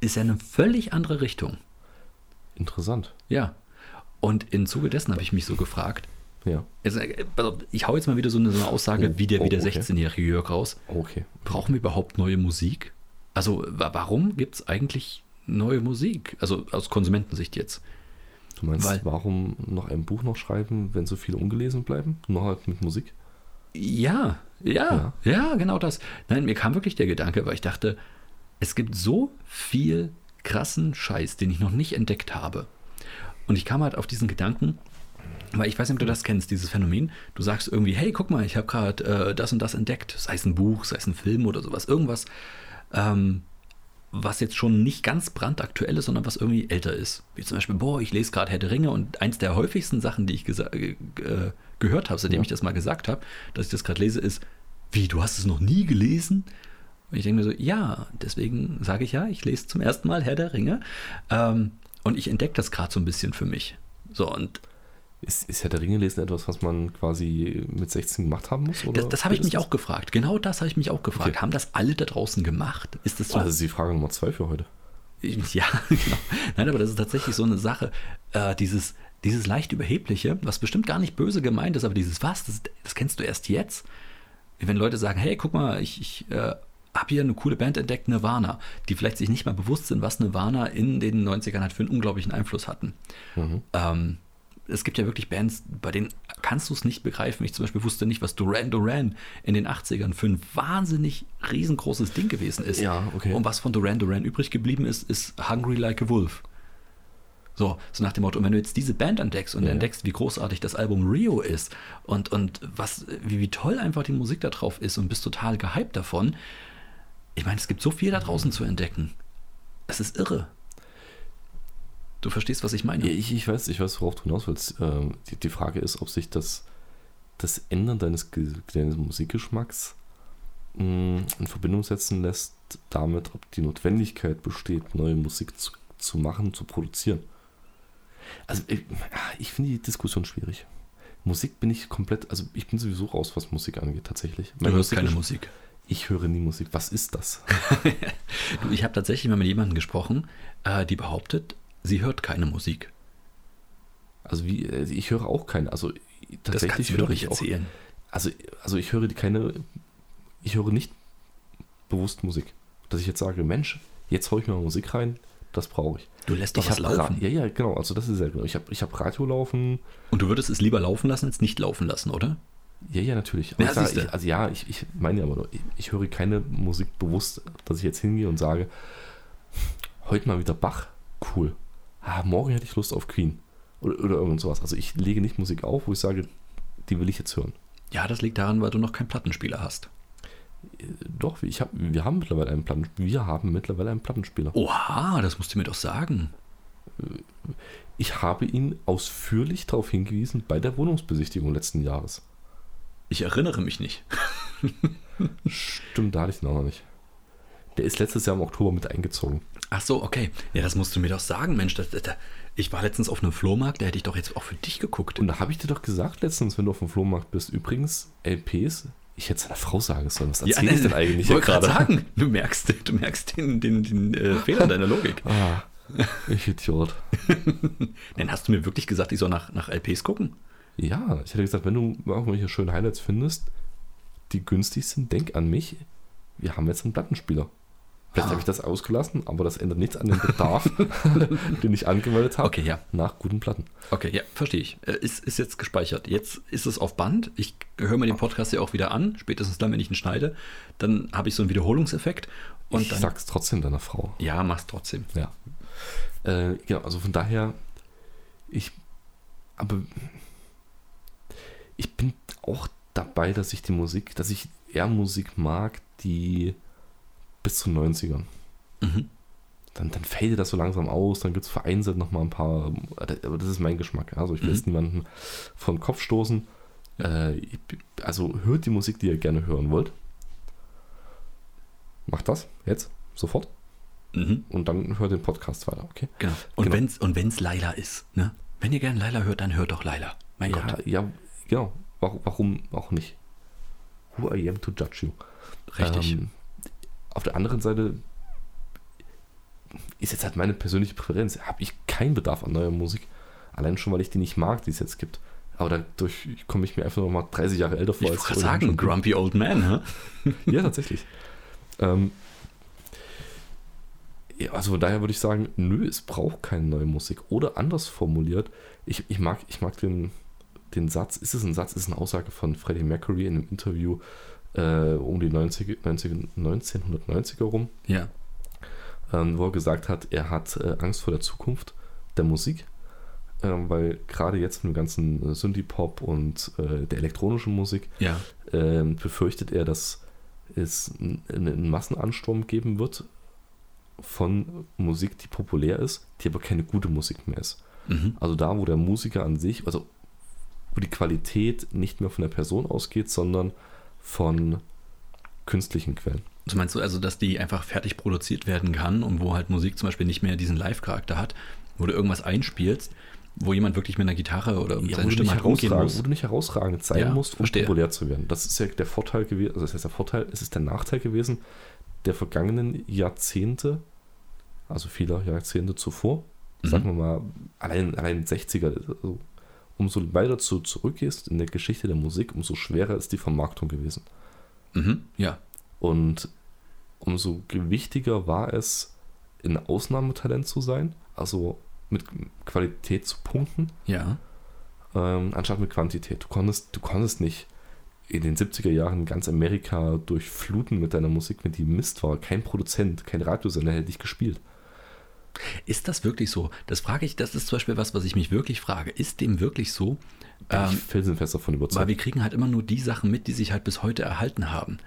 Ist ja eine völlig andere Richtung. Interessant. Ja. Und im Zuge dessen habe ich mich so gefragt, Ja. also, ich hau jetzt mal wieder so eine, so eine Aussage Oh, wie der, wie oh, der okay. 16-jährige Jörg raus. Okay. Brauchen wir überhaupt neue Musik? Also wa- warum gibt es eigentlich neue Musik? Also aus Konsumentensicht jetzt. Du meinst, Weil- warum noch ein Buch noch schreiben, wenn so viele ungelesen bleiben? Nur halt mit Musik? Ja, ja, ja, genau das. Nein, mir kam wirklich der Gedanke, weil ich dachte, es gibt so viel krassen Scheiß, den ich noch nicht entdeckt habe. Und ich kam halt auf diesen Gedanken, weil ich weiß nicht, ob du das kennst, dieses Phänomen. Du sagst irgendwie, hey, guck mal, ich habe gerade äh, das und das entdeckt, sei es ein Buch, sei es ein Film oder sowas, irgendwas, ähm, was jetzt schon nicht ganz brandaktuell ist, sondern was irgendwie älter ist. Wie zum Beispiel, boah, ich lese gerade Herr der Ringe und eins der häufigsten Sachen, die ich äh, äh, gehört habe, seitdem Ja. ich das mal gesagt habe, dass ich das gerade lese, ist, wie, du hast es noch nie gelesen? Und ich denke mir so, ja, deswegen sage ich ja, ich lese zum ersten Mal Herr der Ringe. Ähm, und ich entdecke das gerade so ein bisschen für mich. So, und Ist, ist Herr der Ringe lesen etwas, was man quasi mit 16 gemacht haben muss? Oder das, das habe ich mich spätestens? auch gefragt. Genau das habe ich mich auch gefragt. Okay. Haben das alle da draußen gemacht? Ist das so? Oh, das ist die Frage Nummer zwei für heute. Ja, genau. Nein, aber das ist tatsächlich so eine Sache, äh, dieses, dieses leicht Überhebliche, was bestimmt gar nicht böse gemeint ist, aber dieses was, das, das kennst du erst jetzt. Wenn Leute sagen, hey, guck mal, ich, ich äh, habe hier eine coole Band entdeckt, Nirvana, die vielleicht sich nicht mal bewusst sind, was Nirvana in den 90ern halt für einen unglaublichen Einfluss hatten. Mhm. Ähm, es gibt ja wirklich Bands, bei denen kannst du es nicht begreifen. Ich zum Beispiel wusste nicht, was Duran Duran in den 80ern für ein wahnsinnig riesengroßes Ding gewesen ist. Ja, okay. Und was von Duran Duran übrig geblieben ist, ist Hungry Like a Wolf. So, so nach dem Motto, und wenn du jetzt diese Band entdeckst und Ja. entdeckst, wie großartig das Album Rio ist und, und was, wie, wie toll einfach die Musik da drauf ist und bist total gehypt davon. Ich meine, es gibt so viel da draußen zu entdecken. Es ist irre. Du verstehst, was ich meine? Ich, ich weiß, ich weiß, worauf du hinaus willst. Ähm, die, die Frage ist, ob sich das, das Ändern deines, deines Musikgeschmacks mh, in Verbindung setzen lässt damit, ob die Notwendigkeit besteht, neue Musik zu, zu machen, zu produzieren. Also ich, ich finde die Diskussion schwierig. Musik bin ich komplett, also ich bin sowieso raus, was Musik angeht, tatsächlich. du hörst keine Musik. Ich höre nie Musik. Was ist das? Du, ich habe tatsächlich mal mit jemandem gesprochen, äh, die behauptet, sie hört keine Musik. Also wie, äh, ich höre auch keine. Also Das kannst tatsächlich du mir höre ich auch erzählen. Also, also ich höre keine, ich höre nicht bewusst Musik. Dass ich jetzt sage, Mensch, jetzt haue ich mir mal Musik rein, das brauche ich. Du lässt doch ich was laufen. Ja, ja, genau, also das ist ja genau. Ich habe ich hab Radio laufen, Und du würdest es lieber laufen lassen, als nicht laufen lassen, oder? ja, ja, natürlich. Ja, siehste. ich, also ja, ich, ich meine ja aber nur, ich, ich höre keine Musik bewusst, dass ich jetzt hingehe und sage, heute mal wieder Bach, cool. Ah, morgen hätte ich Lust auf Queen. Oder, oder irgend sowas. Also ich lege nicht Musik auf, wo ich sage, die will ich jetzt hören. Ja, das liegt daran, weil du noch keinen Plattenspieler hast. Äh, Doch, ich hab, wir haben mittlerweile einen Platten, wir haben mittlerweile einen Plattenspieler. Oha, das musst du mir doch sagen. Ich habe ihn ausführlich darauf hingewiesen bei der Wohnungsbesichtigung letzten Jahres. Ich erinnere mich nicht. Stimmt, da hatte ich ihn auch noch nicht. Der ist letztes Jahr im Oktober mit eingezogen. Ach so, okay. Ja, das musst du mir doch sagen, Mensch. Das, das, ich war letztens auf einem Flohmarkt, da hätte ich doch jetzt auch für dich geguckt. Und da habe ich dir doch gesagt letztens, wenn du auf dem Flohmarkt bist, übrigens, LPs, ich hätte seiner Frau sagen sollen, was erzähle ich denn eigentlich ich hier gerade? sagen, du merkst, du merkst den, den, den äh, Fehler deiner Logik. Ah, ich Idiot. Dann hast du mir wirklich gesagt, ich soll nach, nach LPs gucken? Ja, ich hätte gesagt, wenn du irgendwelche schönen Highlights findest, die günstig sind, denk an mich. Wir haben jetzt einen Plattenspieler. Vielleicht Ah. habe ich das ausgelassen, aber das ändert nichts an dem Bedarf, den ich angemeldet habe. Okay, ja. Nach guten Platten. Okay, ja, verstehe ich. Äh, Ist, ist jetzt gespeichert. Jetzt ist es auf Band. Ich höre mir den Podcast ja auch wieder an, spätestens dann, wenn ich ihn schneide. Dann habe ich so einen Wiederholungseffekt. Und ich dann, sag's trotzdem deiner Frau. ja, mach's trotzdem. Ja. Äh, genau, also von daher, ich, aber ich bin auch dabei, dass ich die Musik, dass ich eher Musik mag, die bis zu 90ern. Mhm. Dann, dann fadet das so langsam aus, dann gibt es vereinzelt noch mal ein paar, aber das ist mein Geschmack. Also ich will Mhm. jetzt niemanden vor den Kopf stoßen. Äh, also hört die Musik, die ihr gerne hören wollt. Macht das jetzt, sofort. Mhm. Und dann hört den Podcast weiter, okay? Genau. Und Genau. wenn's und wenn's Laila ist, ne? Wenn ihr gern Laila hört, dann hört doch Laila. Mein ja, Gott. ja, genau. Warum, warum auch nicht? Who I am to judge you. Richtig. Ähm, auf der anderen Seite ist jetzt halt meine persönliche Präferenz. Habe ich keinen Bedarf an neuer Musik. Allein schon, weil ich die nicht mag, die es jetzt gibt. Aber dadurch komme ich mir einfach noch mal 30 Jahre älter vor. ich als wollte ohnehin sagen. Grumpy Old Man, ne? Ja, tatsächlich. ähm, ja, also von daher würde ich sagen, nö, es braucht keine neue Musik. Oder anders formuliert, ich, ich, mag, ich mag den, den Satz, ist es ein Satz, ist es eine Aussage von Freddie Mercury in einem Interview äh, um die 90, 90, 1990er rum, Ja. ähm, wo er gesagt hat, er hat äh, Angst vor der Zukunft der Musik, ähm, weil gerade jetzt mit dem ganzen äh, Synthie-Pop und äh, der elektronischen Musik Ja. ähm, befürchtet er, dass es einen Massenansturm geben wird von Musik, die populär ist, die aber keine gute Musik mehr ist. Mhm. Also da, wo der Musiker an sich, also wo die Qualität nicht mehr von der Person ausgeht, sondern von künstlichen Quellen. So meinst du also, dass die einfach fertig produziert werden kann und wo halt Musik zum Beispiel nicht mehr diesen Live-Charakter hat, wo du irgendwas einspielst, wo jemand wirklich mit einer Gitarre oder mit Ja, seiner wo, du Stimme nicht halt rumgehen herausragend, muss? wo du nicht herausragend sein Ja, musst, um verstehe. populär zu werden. Das ist ja der Vorteil gewesen, also das heißt der Vorteil, es ist der Nachteil gewesen der vergangenen Jahrzehnte, also vieler Jahrzehnte zuvor, Mhm. sagen wir mal, allein, allein 60er, also umso weiter du zurückgehst in der Geschichte der Musik, umso schwerer ist die Vermarktung gewesen. Mhm. Ja. Und umso gewichtiger war es, ein Ausnahmetalent zu sein, also mit Qualität zu punkten, Ja. ähm, anstatt mit Quantität. Du konntest, du konntest nicht in den 70er Jahren ganz Amerika durchfluten mit deiner Musik, wenn die Mist war. Kein Produzent, kein Radiosender hätte dich gespielt. Ist das wirklich so? Das frage ich, das ist zum Beispiel was, was ich mich wirklich frage. Ist dem wirklich so? Bin Ähm, ich felsenfest davon Weil überzeugt. wir kriegen halt immer nur die Sachen mit, die sich halt bis heute erhalten haben.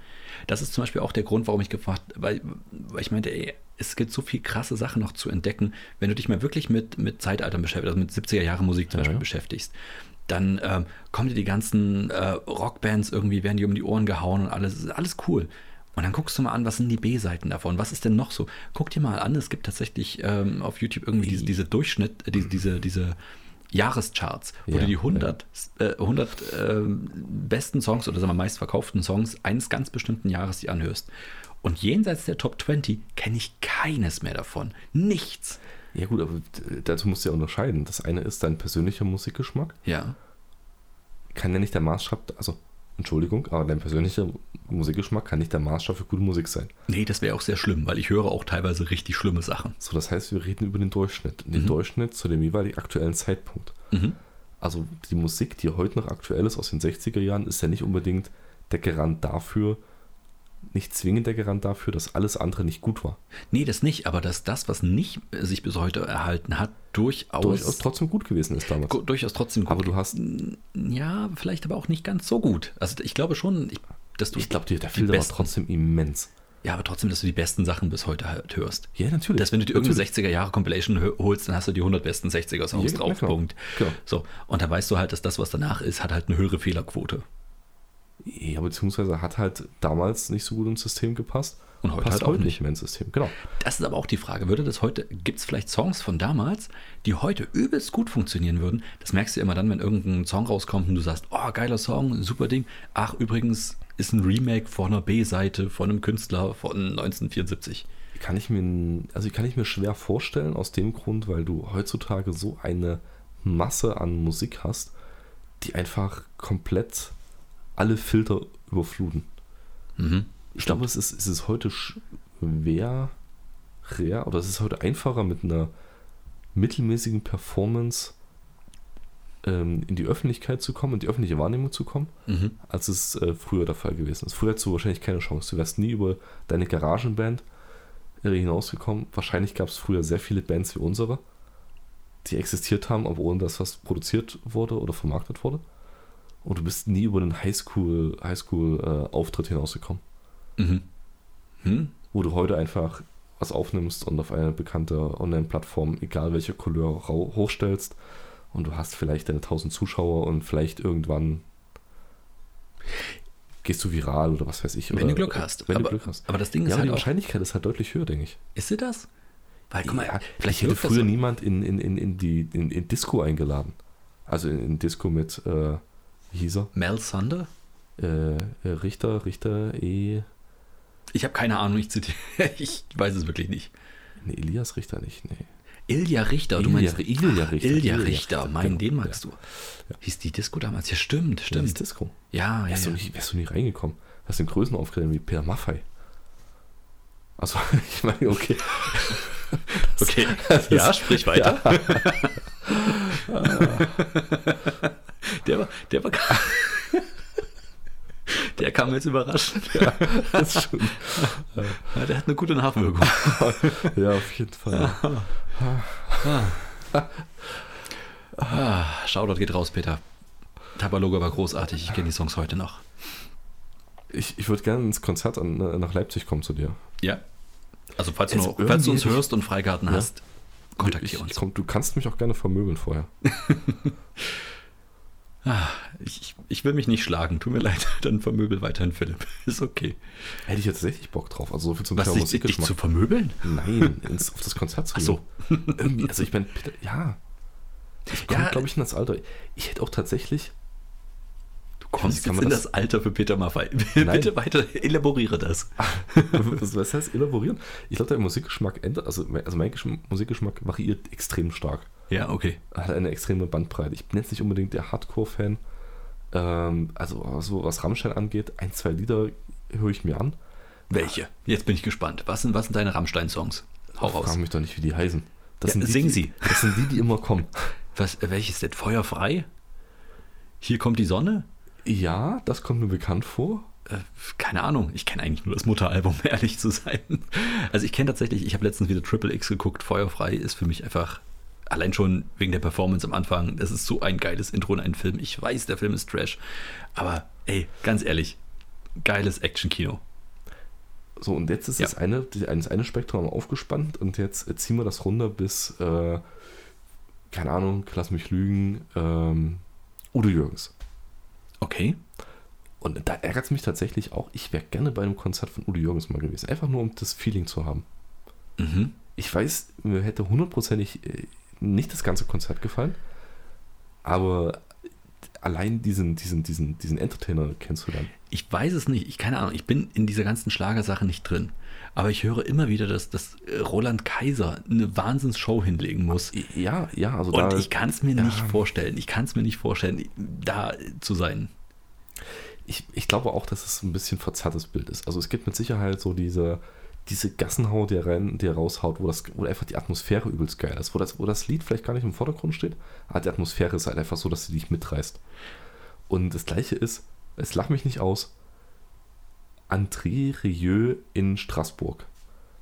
Das ist zum Beispiel auch der Grund, warum ich gefragt, weil, weil ich meinte, ey, es gibt so viel krasse Sachen noch zu entdecken, wenn du dich mal wirklich mit, mit Zeitaltern beschäftigst, also mit 70er Jahre Musik zum Ja, Beispiel beschäftigst. Dann ähm, kommen dir die ganzen äh, Rockbands irgendwie, werden die um die Ohren gehauen und alles, ist alles cool. Und dann guckst du mal an, was sind die B-Seiten davon? Was ist denn noch so? Guck dir mal an, es gibt tatsächlich ähm, auf YouTube irgendwie diese, diese Durchschnitt, äh, diese, diese, diese Jahrescharts, wo Ja, du die 100, äh, 100 ähm, besten Songs oder sagen wir meistverkauften Songs eines ganz bestimmten Jahres die anhörst. Und jenseits der Top 20 kenne ich keines mehr davon. Nichts. ja gut, aber dazu musst du ja unterscheiden. Das eine ist dein persönlicher Musikgeschmack. Ja. Kann ja nicht der Maßstab, also Entschuldigung, aber dein persönlicher Musikgeschmack kann nicht der Maßstab für gute Musik sein. Nee, das wäre auch sehr schlimm, weil ich höre auch teilweise richtig schlimme Sachen. So, das heißt, wir reden über den Durchschnitt. Den Mhm. Durchschnitt zu dem jeweiligen aktuellen Zeitpunkt. Mhm. Also die Musik, die heute noch aktuell ist aus den 60er Jahren, ist ja nicht unbedingt der Garant dafür, nicht zwingend der Garant dafür, dass alles andere nicht gut war. Nee, das nicht, aber dass das, was nicht äh, sich bis heute erhalten hat, durchaus, Durchaus trotzdem gut gewesen ist damals. durchaus trotzdem gut. Aber du hast, Ja, vielleicht aber auch nicht ganz so gut. Also ich glaube schon, ich, dass du ich glaube, der die Filter war trotzdem immens. Ja, aber trotzdem, dass du die besten Sachen bis heute halt hörst. Ja, natürlich. Dass wenn du dir irgendeine Natürlich. 60er Jahre Compilation hö- holst, dann hast du die 100 besten 60er Songs Ja, drauf. Punkt. Genau. So, und da weißt du halt, dass das, was danach ist, hat halt eine höhere Fehlerquote. Ja, beziehungsweise hat halt damals nicht so gut ins System gepasst. Und heute passt halt auch heute nicht. mehr ins System. Genau. Das ist aber auch die Frage, würde das heute, gibt es vielleicht Songs von damals, die heute übelst gut funktionieren würden? Das merkst du immer dann, wenn irgendein Song rauskommt und du sagst, oh, geiler Song, super Ding. Ach, übrigens ist ein Remake von einer B-Seite von einem Künstler von 1974. Kann ich mir, also kann ich mir schwer vorstellen, aus dem Grund, weil du heutzutage so eine Masse an Musik hast, die einfach komplett alle Filter überfluten. Mhm. Ich glaube, es ist, es ist heute schwer, schwerer oder es ist heute einfacher mit einer mittelmäßigen Performance ähm, in die Öffentlichkeit zu kommen, in die öffentliche Wahrnehmung zu kommen, Mhm. als es äh, früher der Fall gewesen ist. Früher hättest du wahrscheinlich keine Chance. Du wärst nie über deine Garagenband äh, hinausgekommen. Wahrscheinlich gab es früher sehr viele Bands wie unsere, die existiert haben, aber ohne dass was produziert wurde oder vermarktet wurde. Und du bist nie über den Highschool, Highschool-Auftritt hinausgekommen, Mhm. Hm? wo du heute einfach was aufnimmst und auf eine bekannte Online-Plattform, egal welche Couleur, hochstellst. Und du hast vielleicht deine 1000 Zuschauer und vielleicht irgendwann gehst du viral oder was weiß ich. Wenn du Glück hast. Wenn aber, du Glück hast. aber das Ding Ja, ist die halt auch, Wahrscheinlichkeit ist halt deutlich höher, denke ich. ist sie das? Weil, guck mal, ja, vielleicht hätte früher niemand in, in, in, in die in, in Disco eingeladen. Also in, in Disco mit, äh, wie hieß er? Mel Thunder? Äh, äh, Richter, Richter, E. Ich habe keine Ahnung, ich zitiere. Ich weiß es wirklich nicht. Nee, Elias Richter nicht, nee. Ilja Richter, du Ilja- meinst Ilja Richter. Ilja Richter, Richter, mein, genau, den magst ja. du. Hieß die Disco damals? Ja, stimmt, stimmt. ist Disco. Ja, ja, Wärst, ja. Du nicht, wärst du nie reingekommen? Hast den Größen aufgetreten wie Peter Maffei. Also, ich meine, okay. Okay, Das ja, sprich weiter. der war, der war, der kam jetzt überraschend. Das ist schon, Ja, der hat eine gute Nachwirkung. ja, auf jeden Fall. Ah, Shoutout geht raus, Peter. Tabaloga war großartig, ich kenne die Songs heute noch. Ich, ich würde gerne ins Konzert an, äh, nach Leipzig kommen zu dir. Ja. Also falls du, noch, falls du uns hörst und Freigarten Ja. hast, kontaktiere uns. Komm, du kannst mich auch gerne vermöbeln vorher. Ah, ich, ich- will mich nicht schlagen, tut mir leid, dann vermöbel weiterhin Philipp. Ist okay. Hätte ich jetzt tatsächlich Bock drauf. Also so viel zum Was, Thema dich, dich zu vermöbeln? Nein, ins, auf das Konzert zu Ach gehen. so. Irgendwie, also ich meine, ja. Ich komme, Ja. glaube ich, in das Alter. Ich hätte auch tatsächlich. Kommst jetzt man in das- das, Alter für Peter Maffei. Nein. Bitte weiter, elaboriere das. was, was heißt elaborieren? Ich glaube, der Musikgeschmack ändert, also, also mein Geschm- Musikgeschmack variiert extrem stark. Ja, okay. Hat eine extreme Bandbreite. Ich bin jetzt nicht unbedingt der Hardcore-Fan. Ähm, also, so was Rammstein angeht, ein, zwei Lieder höre ich mir an. Welche? Jetzt bin ich gespannt. Was sind, was sind deine Rammstein-Songs? Hau raus. Frag mich doch nicht, wie die heißen. Das Ja, sind die, sing sie. Das sind die, die immer kommen. Was, welches denn? Feuerfrei? Hier kommt die Sonne? Ja, das kommt mir bekannt vor. Äh, keine Ahnung. Ich kenne eigentlich nur das Mutteralbum, um ehrlich zu sein. Also ich kenne tatsächlich, ich habe letztens wieder Triple X geguckt. Feuerfrei ist für mich einfach, allein schon wegen der Performance am Anfang, das ist so ein geiles Intro in einen Film. Ich weiß, der Film ist Trash. Aber ey, ganz ehrlich, geiles Action-Kino. So, und jetzt ist Ja. das eine, das eine Spektrum aufgespannt und jetzt äh, ziehen wir das runter bis, äh, keine Ahnung, lass mich lügen, ähm, Udo Jürgens. Okay. Und da ärgert es mich tatsächlich auch, ich wäre gerne bei einem Konzert von Udo Jürgens mal gewesen. Einfach nur, um das Feeling zu haben. Mhm. Ich weiß, mir hätte hundertprozentig äh, nicht das ganze Konzert gefallen, aber allein diesen, diesen, diesen, diesen Entertainer kennst du dann. Ich weiß es nicht, ich keine Ahnung, ich bin in dieser ganzen Schlagersache nicht drin. Aber ich höre immer wieder, dass, dass äh, Roland Kaiser eine Wahnsinnsshow hinlegen muss. Ja, ja, also Und da, ich kann es mir ja. nicht vorstellen. Ich kann es mir nicht vorstellen, da zu sein. ich, ich glaube auch, dass es ein bisschen verzerrtes Bild ist. Also es gibt mit Sicherheit so diese, diese Gassenhau, die er, rein, die er raushaut, wo, das, wo einfach die Atmosphäre übelst geil ist, wo das, wo das Lied vielleicht gar nicht im Vordergrund steht, aber die Atmosphäre ist halt einfach so, dass sie dich mitreißt. Und das gleiche ist, es lacht mich nicht aus, André Rieu in Straßburg.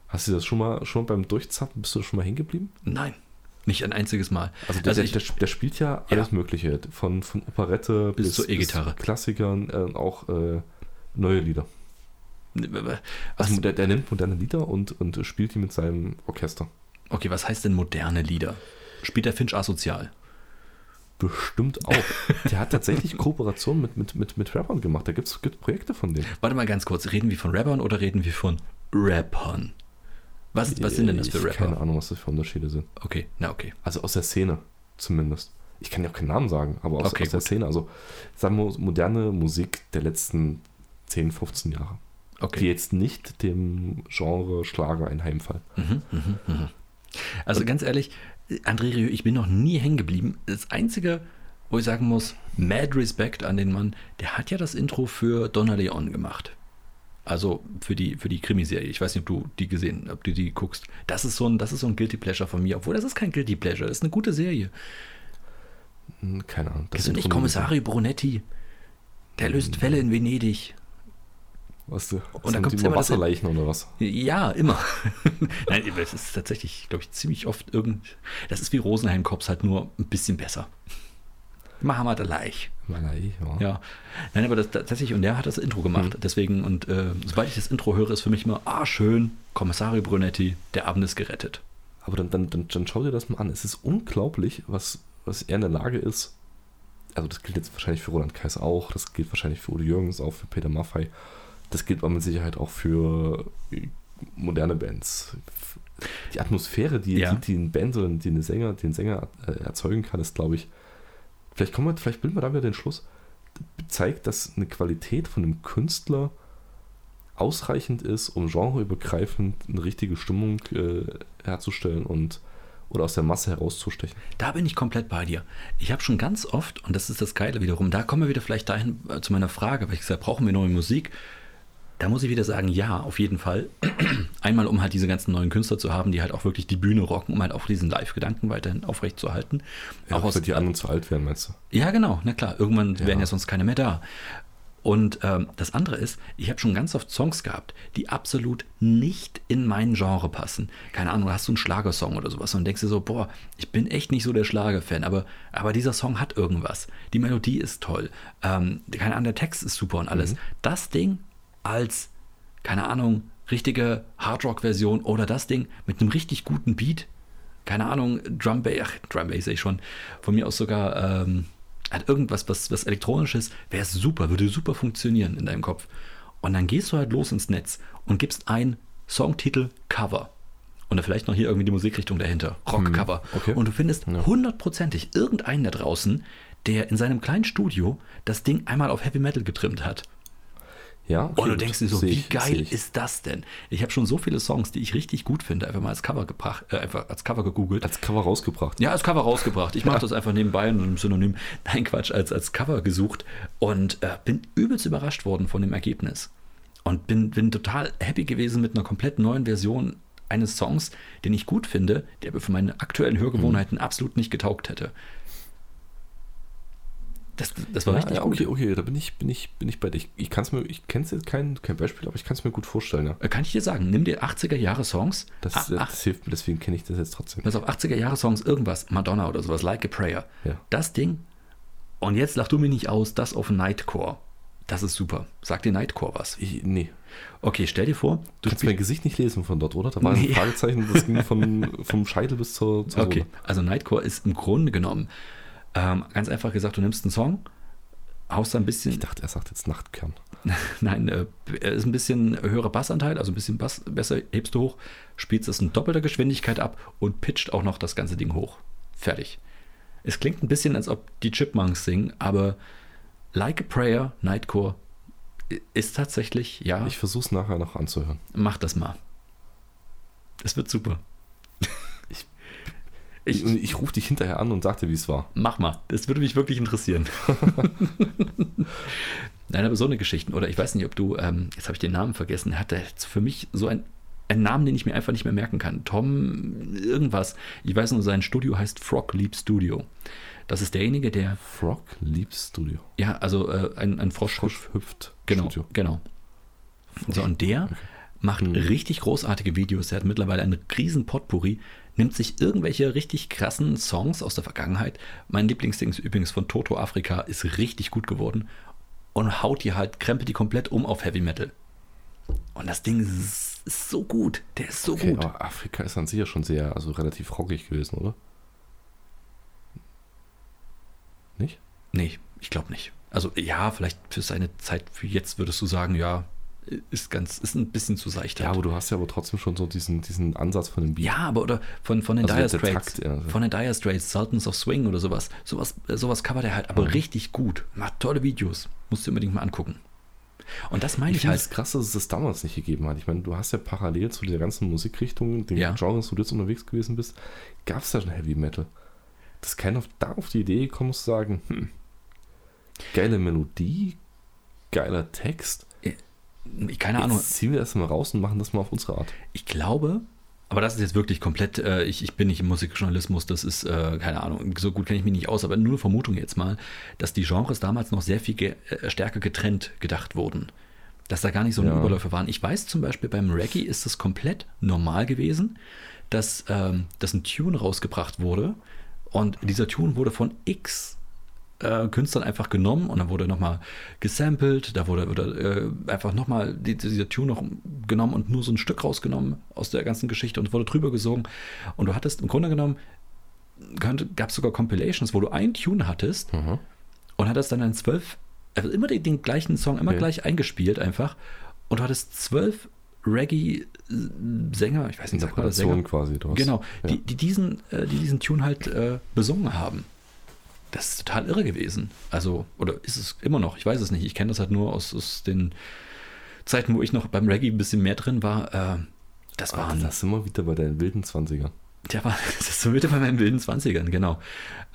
Hast du das schon mal, schon beim Durchzappen, bist du schon mal hängen geblieben? Nein, nicht ein einziges Mal. Also der, Also ich- der, der spielt ja alles Mögliche, von, von Operette Bis zur E-Gitarre. Klassikern, äh, auch äh, neue Lieder. Was, Also der, der nimmt moderne Lieder und, und spielt die mit seinem Orchester. okay, was heißt denn moderne Lieder? Spielt der Finch asozial? Bestimmt auch. Der hat tatsächlich Kooperationen mit, mit, mit, mit Rappern gemacht. Da gibt es Projekte von denen. Warte mal ganz kurz, reden wir von Rappern oder reden wir von Rappern? Was, was sind denn das für Rapper? Keine Ahnung, was das für Unterschiede sind. Okay, na okay. Also aus der Szene zumindest. Ich kann ja auch keinen Namen sagen, aber aus, Okay, aus der. Szene. Also sagen wir moderne Musik der letzten 10, 15 Jahre. Die okay. jetzt nicht dem Genre Schlager einheimfallen. Mhm, mhm, mhm. Also ganz ehrlich, André Rieu, ich bin noch nie hängen geblieben. Das Einzige, wo ich sagen muss, mad Respect an den Mann, der hat ja das Intro für Donna Leon gemacht. Also für die, für die Krimiserie. Ich weiß nicht, ob du die gesehen, ob du die guckst. Das ist so ein, das ist so ein Guilty Pleasure von mir. Obwohl, das ist kein Guilty Pleasure. Das ist eine gute Serie. Hm, Keine Ahnung. Kennst du nicht Kommissario Brunetti? Der löst Fälle in Venedig. Was, du, Und kommt's die immer immer das- Wasserleichen oder was? Ja, immer. Nein, es ist tatsächlich, glaube ich, ziemlich oft irgend. Das ist wie Rosenheim Cops, halt nur ein bisschen besser. Mohammed Alaich. Malai, ja. Ja. Nein, aber das tatsächlich, und der hat das Intro gemacht. Deswegen, und äh, sobald ich das Intro höre, ist für mich immer, ah, schön, Kommissario Brunetti, der Abend ist gerettet. Aber dann, dann, dann, dann schau dir das mal an. Es ist unglaublich, was, was er in der Lage ist. Also das gilt jetzt wahrscheinlich für Roland Kaiser auch, das gilt wahrscheinlich für Udo Jürgens, auch für Peter Maffei. Das gilt aber mit Sicherheit auch für moderne Bands. Die Atmosphäre, die, Ja. die, die ein Band oder die eine Sänger, den Sänger äh, erzeugen kann, ist, glaube ich, vielleicht kommen wir, vielleicht bilden wir da wieder den Schluss, zeigt, dass eine Qualität von einem Künstler ausreichend ist, um genreübergreifend eine richtige Stimmung äh, herzustellen und oder aus der Masse herauszustechen. Da bin ich komplett bei dir. Ich habe schon ganz oft, und das ist das Geile wiederum, da kommen wir wieder vielleicht dahin äh, zu meiner Frage, weil ich gesagt brauchen wir neue Musik? Da muss ich wieder sagen, ja, auf jeden Fall. Einmal, um halt diese ganzen neuen Künstler zu haben, die halt auch wirklich die Bühne rocken, um halt auch diesen Live-Gedanken weiterhin aufrechtzuerhalten. Ja, auch aus, die anderen zu alt werden, meinst du? ja, genau, na klar, irgendwann Ja. wären ja sonst keine mehr da. Und ähm, das andere ist, ich habe schon ganz oft Songs gehabt, die absolut nicht in mein Genre passen. Keine Ahnung, hast du einen Schlagersong oder sowas und denkst dir so, boah, ich bin echt nicht so der Schlagerfan, aber, aber dieser Song hat irgendwas. Die Melodie ist toll, ähm, keine Ahnung, der Text ist super und alles. Das Ding als, keine Ahnung, richtige Hardrock-Version oder das Ding mit einem richtig guten Beat, keine Ahnung, Drum Bass, ach, Drum Bass sehe ich schon, von mir aus sogar ähm, hat irgendwas, was, was elektronisches, wäre super, würde super funktionieren in deinem Kopf. Und dann gehst du halt los ins Netz und gibst ein Songtitel Cover. Und dann vielleicht noch hier irgendwie die Musikrichtung dahinter, Rockcover. okay. Und du findest hundertprozentig irgendeinen da draußen, der in seinem kleinen Studio das Ding einmal auf Heavy Metal getrimmt hat. Ja, okay, Und du denkst dir so, wie ich, geil ist das denn? Ich habe schon so viele Songs, die ich richtig gut finde, einfach mal als Cover gebracht, äh, einfach als Cover gegoogelt. Als Cover rausgebracht. Ja, als Cover rausgebracht. Ich mache das einfach nebenbei und im Synonym, nein Quatsch, als, als Cover gesucht und äh, bin übelst überrascht worden von dem Ergebnis. Und bin, bin total happy gewesen mit einer komplett neuen Version eines Songs, den ich gut finde, der aber für meine aktuellen Hörgewohnheiten absolut nicht getaugt hätte. Das, das war Ja, richtig ja, gut. okay, okay, da bin ich, bin ich, bin ich bei dir. Ich, ich kann es mir, ich kenne jetzt kein, kein Beispiel, aber ich kann es mir gut vorstellen, ja. Äh, Kann ich dir sagen, nimm dir 80er Jahre Songs, Das, ah, ach, das hilft mir, deswegen kenne ich das jetzt trotzdem. pass auf 80er Jahre Songs, irgendwas, Madonna oder sowas, Like a Prayer. Ja. Das Ding, und jetzt lach du mich nicht aus, das auf Nightcore. Das ist super. Sag dir Nightcore was. Ich, nee. Okay, stell dir vor, Du kannst mein Gesicht nicht lesen von dort, oder? Da war Nee. ein Fragezeichen, das ging von, vom Scheitel bis zur, zur Okay, Sohle. also Nightcore ist im Grunde genommen ähm, ganz einfach gesagt, du nimmst einen Song, haust da ein bisschen, Ich dachte, er sagt jetzt Nachtkern. nein, äh, ist ein bisschen höherer Bassanteil, also ein bisschen Bass, besser hebst du hoch, spielst es in doppelter Geschwindigkeit ab und pitcht auch noch das ganze Ding hoch. Fertig. Es klingt ein bisschen, als ob die Chipmunks singen, aber Like a Prayer, Nightcore ist tatsächlich, ja, Ich versuche es nachher noch anzuhören. mach das mal. Es wird super. Ich- ich, Ich, rufe dich hinterher an und sagte, wie es war. Mach mal, das würde mich wirklich interessieren. Nein, aber so eine Geschichte, oder ich weiß nicht, ob du, ähm, jetzt habe ich den Namen vergessen, hat der jetzt für mich so ein, einen Namen, den ich mir einfach nicht mehr merken kann. Tom irgendwas. Ich weiß nur, sein Studio heißt Frog Leap Studio. Das ist derjenige, der, Frog Leaps Studio. ja, also äh, ein, ein Frosch, Frosch hüpft Genau, Studio. genau. So, und der macht Mhm. richtig großartige Videos. Er hat mittlerweile einen riesen Potpourri, nimmt sich irgendwelche richtig krassen Songs aus der Vergangenheit. Mein Lieblingsding ist übrigens von Toto Afrika, ist richtig gut geworden und haut die halt, krempelt die komplett um auf Heavy Metal. Und das Ding ist, ist so gut, der ist so Okay, gut. aber Afrika ist an sich ja schon sehr, also relativ rockig gewesen, oder? Nicht? Nee, ich glaube nicht. Also ja, vielleicht für seine Zeit, für jetzt würdest du sagen, ja, ist ganz, ist ein bisschen zu seicht. Ja, halt. aber du hast ja aber trotzdem schon so diesen, diesen Ansatz von dem Beat. Ja, aber oder von, von den Also Dire Straits. Takt, ja, also. Von den Dire Straits, Sultans of Swing oder sowas. Sowas, äh, sowas covert er halt aber Mhm. richtig gut. Macht tolle Videos. Musst du unbedingt mal angucken. Und das meine Ich ich, halt. es krass, dass es das damals nicht gegeben hat. Ich meine, du hast ja parallel zu der ganzen Musikrichtung, den Ja. Genres, wo du jetzt unterwegs gewesen bist, gab es da schon Heavy Metal. Dass keiner auf, da auf die Idee kommt, zu sagen, hm, geile Melodie, geiler Text, Ja. keine Ahnung. Jetzt ziehen wir das mal raus und machen das mal auf unsere Art. Ich glaube, aber das ist jetzt wirklich komplett, äh, ich, ich bin nicht im Musikjournalismus, das ist, äh, keine Ahnung, so gut kenne ich mich nicht aus, aber nur eine Vermutung jetzt mal, dass die Genres damals noch sehr viel ge äh, stärker getrennt gedacht wurden. Dass da gar nicht so eine Ja. Überläufe waren. Ich weiß zum Beispiel beim Reggae ist es komplett normal gewesen, dass, ähm, dass ein Tune rausgebracht wurde und dieser Tune wurde von X äh, Künstlern einfach genommen und dann wurde nochmal gesampelt, da wurde, wurde äh, einfach nochmal die, dieser Tune noch genommen und nur so ein Stück rausgenommen aus der ganzen Geschichte und wurde drüber gesungen. Und du hattest im Grunde genommen, gab es sogar Compilations, wo du einen Tune hattest Mhm. und hattest dann einen zwölf, also immer den, den gleichen Song, immer Okay. gleich eingespielt einfach. Und du hattest zwölf Reggae-Sänger, ich weiß nicht, sagt man das Sänger? Quasi. Hast- Genau, Ja. die, die, diesen, äh, die diesen Tune halt äh, besungen haben. Das ist total irre gewesen. Also, oder ist es immer noch? Ich weiß es nicht. Ich kenne das halt nur aus, aus den Zeiten, wo ich noch beim Reggae ein bisschen mehr drin war. Äh, das Ah, waren, das sind wir wieder bei deinen wilden 20er. der war, das ist so wieder bei meinen wilden 20ern, genau.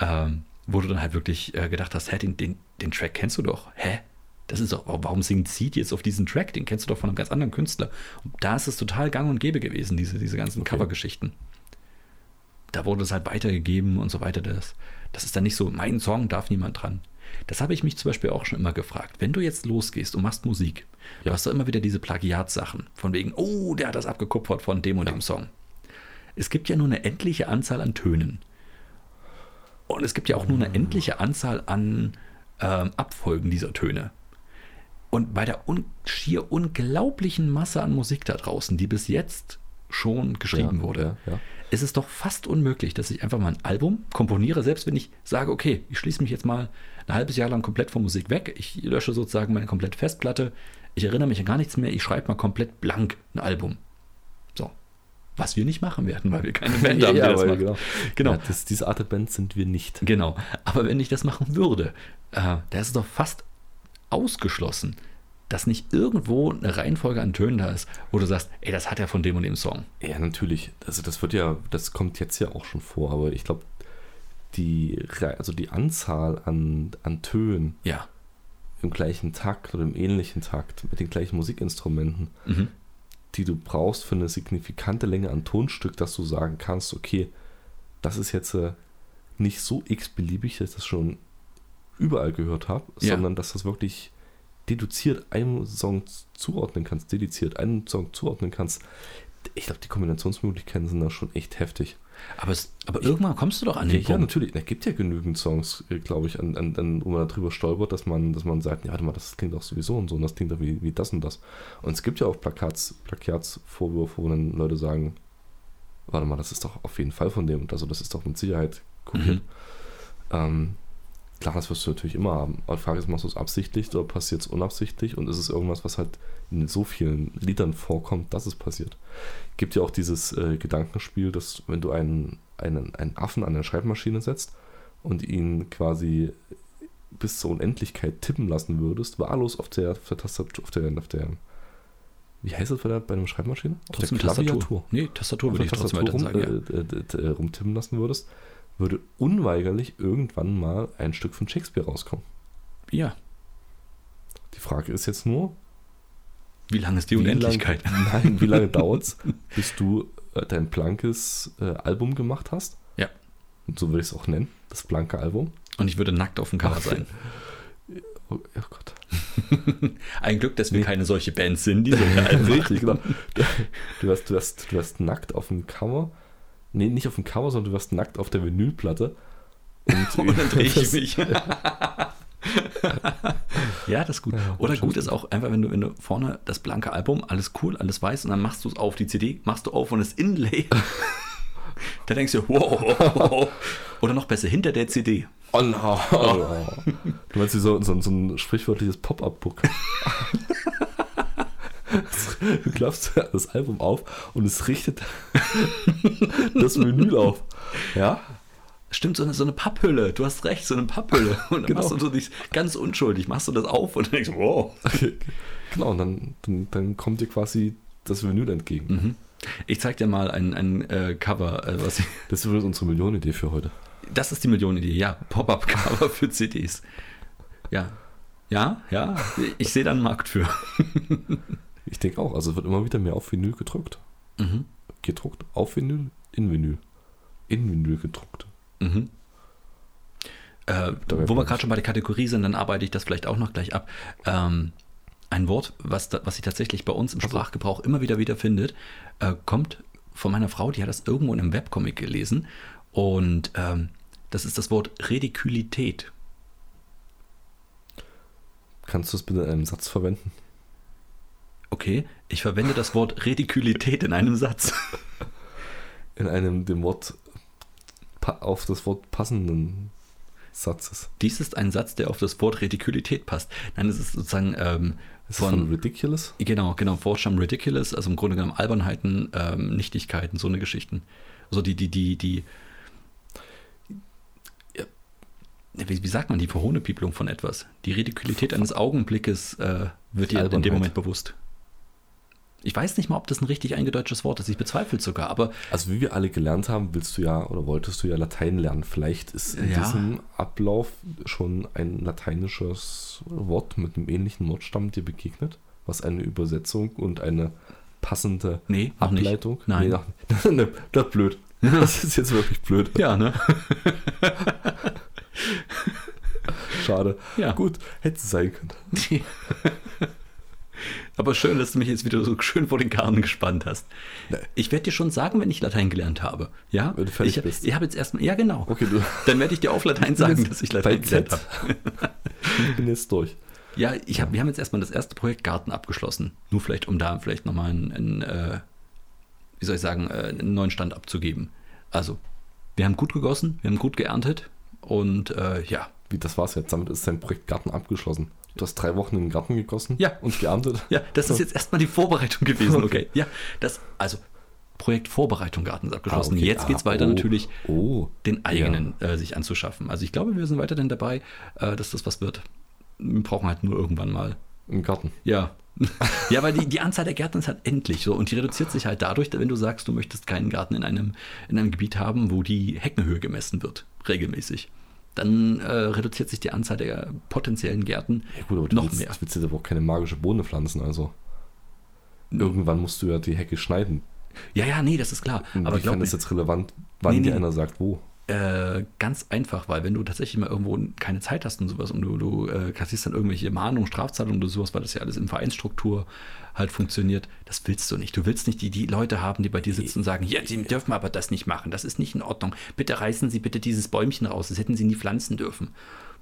Ähm, wo du dann halt wirklich äh, gedacht hast, hä, den, den, den Track kennst du doch. Hä? Das ist doch, warum singt Seed jetzt auf diesen Track? Den kennst du doch von einem ganz anderen Künstler. Und da ist es total gang und gäbe gewesen, diese, diese ganzen Okay. Covergeschichten. Da wurde es halt weitergegeben und so weiter. Das, das ist dann nicht so, mein Song darf niemand dran. Das habe ich mich zum Beispiel auch schon immer gefragt. Wenn du jetzt losgehst und machst Musik, du Ja. hast doch immer wieder diese Plagiatsachen. Von wegen, oh, der hat das abgekupfert von dem und dem Song. Es gibt ja nur eine endliche Anzahl an Tönen. Und es gibt ja auch nur eine endliche Anzahl an ähm, Abfolgen dieser Töne. Und bei der un schier unglaublichen Masse an Musik da draußen, die bis jetzt schon geschrieben Ja, wurde, ja. Ist es doch fast unmöglich, dass ich einfach mal ein Album komponiere, selbst wenn ich sage, okay, ich schließe mich jetzt mal ein halbes Jahr lang komplett von Musik weg, ich lösche sozusagen meine komplette Festplatte, ich erinnere mich an gar nichts mehr, ich schreibe mal komplett blank ein Album. So. Was wir nicht machen werden, weil wir keine Band haben, die das macht. genau. Genau. Ja, das, diese Art der Band sind wir nicht. Genau. Aber wenn ich das machen würde, äh, da ist es doch fast ausgeschlossen, dass nicht irgendwo eine Reihenfolge an Tönen da ist, wo du sagst, ey, das hat er von dem und dem Song. Ja, natürlich. Also das wird ja, das kommt jetzt ja auch schon vor, aber ich glaube, die, also die Anzahl an, an Tönen Ja. im gleichen Takt oder im ähnlichen Takt mit den gleichen Musikinstrumenten, Mhm. die du brauchst für eine signifikante Länge an Tonstück, dass du sagen kannst, okay, das ist jetzt äh, nicht so x-beliebig, dass ich das schon überall gehört habe, Ja. sondern dass das wirklich deduziert einem Song zuordnen kannst, dediziert einen Song zuordnen kannst. Ich glaube, die Kombinationsmöglichkeiten sind da schon echt heftig. Aber, es, aber irgendwann kommst du doch an den Ja, ja, Punkt. natürlich. Es gibt ja genügend Songs, äh, glaube ich, an, an, an, wo man darüber stolpert, dass man, dass man sagt, ja, warte mal, das klingt doch sowieso und so und das klingt doch wie, wie das und das. Und es gibt ja auch Plakats, Plakatsvorwürfe, wo dann Leute sagen, warte mal, das ist doch auf jeden Fall von dem und das, also das ist doch mit Sicherheit kopiert. Mhm. Ähm, klar, das wirst du natürlich immer haben. Aber die Frage ist, machst du es absichtlich oder passiert es unabsichtlich und ist es irgendwas, was halt in so vielen Liedern vorkommt, dass es passiert. Gibt ja auch dieses äh, Gedankenspiel, dass wenn du einen, einen, einen Affen an eine Schreibmaschine setzt und ihn quasi bis zur Unendlichkeit tippen lassen würdest, wahllos auf der, auf der Tastatur, auf der, auf der, wie heißt das bei, einer Schreibmaschine? Auf Trotzdem der Tastatur. Nee, Tastatur würde ich trotzdem Tastatur sagen. Ja. rum, äh, äh, rumtippen lassen würdest, würde unweigerlich irgendwann mal ein Stück von Shakespeare rauskommen. ja. Die Frage ist jetzt nur, Wie lang ist die Unendlichkeit? Lang, nein, wie lange dauert es, bis du äh, dein blankes äh, Album gemacht hast? Ja. Und so würde ich es auch nennen, das blanke Album. Und ich würde nackt auf dem Cover sein. Oh, oh Gott. Ein Glück, dass wir Nee. keine solche Band sind, die so Richtig, genau. Du wirst, du, wirst, du wirst nackt auf dem Cover. Nee, nicht auf dem Cover, sondern du wirst nackt auf der Vinylplatte. Und, Und dann drehe ich mich. ja, das ist gut. Ja, Oder gut ist auch einfach, wenn du, wenn du vorne das blanke Album, alles cool, alles weiß, und dann machst du es auf, die CD machst du auf und das Inlay. da denkst du, wow, wow. Oder noch besser, hinter der CD. Oh no. Du meinst so, so, so ein sprichwörtliches Pop-Up-Book. Du klappst das Album auf und es richtet das Menü auf. Ja? Stimmt, so eine, so eine Papphülle. Du hast recht, so eine Papphülle. Und dann Genau. machst du so dich ganz unschuldig, machst du das auf und denkst, wow. Genau, und dann, dann, dann kommt dir quasi das Menü entgegen. Mhm. Ich zeig dir mal ein, ein äh, Cover, äh, was ich, Das ist unsere Millionenidee für heute. Das ist die Millionenidee, ja. Pop-up-Cover für CDs. Ja. Ja, ja, ich sehe da einen Markt für. Ich denke auch, also es wird immer wieder mehr auf Vinyl gedruckt. Mhm. Gedruckt auf Vinyl, in Vinyl. In Vinyl gedruckt. Mhm. Äh, wo wir gerade schon bei der Kategorie sind, dann arbeite ich das vielleicht auch noch gleich ab. Ähm, ein Wort, was, da, was sich tatsächlich bei uns im Sprachgebrauch immer wieder wiederfindet, äh, kommt von meiner Frau, die hat das irgendwo in einem Webcomic gelesen. Und ähm, das ist das Wort Redikülität. Kannst du es bitte in einem Satz verwenden? Okay, ich verwende das Wort Redikülität in einem Satz. In einem dem Wort auf das Wort passenden Satzes. Dies ist ein Satz, der auf das Wort Redikülität passt. Nein, es ist sozusagen ähm, Ist von von, Ridiculous? Genau, genau, Fortscham Ridiculous, also im Grunde genommen Albernheiten, ähm, Nichtigkeiten, so eine Geschichten. Also die, die, die, die, wie, wie sagt man, die Verhohnepiepelung von etwas. Die Ridikülität eines Augenblickes äh, wird dir in dem Moment bewusst. Ich weiß nicht mal, ob das ein richtig eingedeutschtes Wort ist, ich bezweifle es sogar, aber Also wie wir alle gelernt haben, willst du ja oder wolltest du ja Latein lernen. Vielleicht ist in Ja. diesem Ablauf schon ein lateinisches Wort mit einem ähnlichen Wortstamm dir begegnet, was eine Übersetzung und eine passende nee, noch nicht. Ableitung. Nein. Nee, ach, nee, das ist blöd. Das ist jetzt wirklich blöd. Ja, ne? Schade. Ja. Gut, hätte es sein können. Aber schön, dass du mich jetzt wieder so schön vor den Karren gespannt hast. Ich werde dir schon sagen, wenn ich Latein gelernt habe. Ja? Wenn du fertig ich, bist. Ich habe jetzt erstmal, ja genau. Okay, du Dann werde ich dir auf Latein sagen, dass ich Latein gelernt Z. habe. ich bin jetzt durch. Ja, ich hab, wir haben jetzt erstmal das erste Projekt Garten abgeschlossen. Nur vielleicht, um da vielleicht nochmal einen, einen äh, wie soll ich sagen, äh, einen neuen Stand abzugeben. Also, wir haben gut gegossen, wir haben gut geerntet und äh, ja, Wie, das war's jetzt. Damit ist dein Projekt Garten abgeschlossen. Du hast drei Wochen in den Garten gegossen Ja. und geerntet. ja, das ist jetzt erstmal die Vorbereitung gewesen, okay. Ja, das, also Projekt Vorbereitung Garten ist abgeschlossen. Ah, okay. Jetzt geht es Ah, weiter oh, natürlich, Oh, den eigenen äh, sich anzuschaffen. Also ich glaube, wir sind weiterhin dabei, äh, dass das was wird. Wir brauchen halt nur irgendwann mal im Garten. Ja. ja, weil die, die Anzahl der Gärten ist halt endlich so und die reduziert sich halt dadurch, wenn du sagst, du möchtest keinen Garten in einem, in einem Gebiet haben, wo die Heckenhöhe gemessen wird, regelmäßig. Dann äh, reduziert sich die Anzahl der potenziellen Gärten Ja gut, aber noch willst, mehr. du willst jetzt aber auch keine magische Bohne pflanzen, also. Irgendwann musst du ja die Hecke schneiden. Ja, ja, nee, das ist klar. Aber glaub Inwiefern mir, ist jetzt relevant, wann Nee, dir nee. einer sagt, wo? Äh, ganz einfach, weil wenn du tatsächlich mal irgendwo keine Zeit hast und sowas und du, du äh, kassierst dann irgendwelche Mahnungen, Strafzahlungen oder sowas, weil das ja alles in Vereinsstruktur halt funktioniert, das willst du nicht. Du willst nicht die, die Leute haben, die bei dir sitzen und sagen, ja, sie dürfen aber das nicht machen, das ist nicht in Ordnung. Bitte reißen Sie bitte dieses Bäumchen raus, das hätten Sie nie pflanzen dürfen.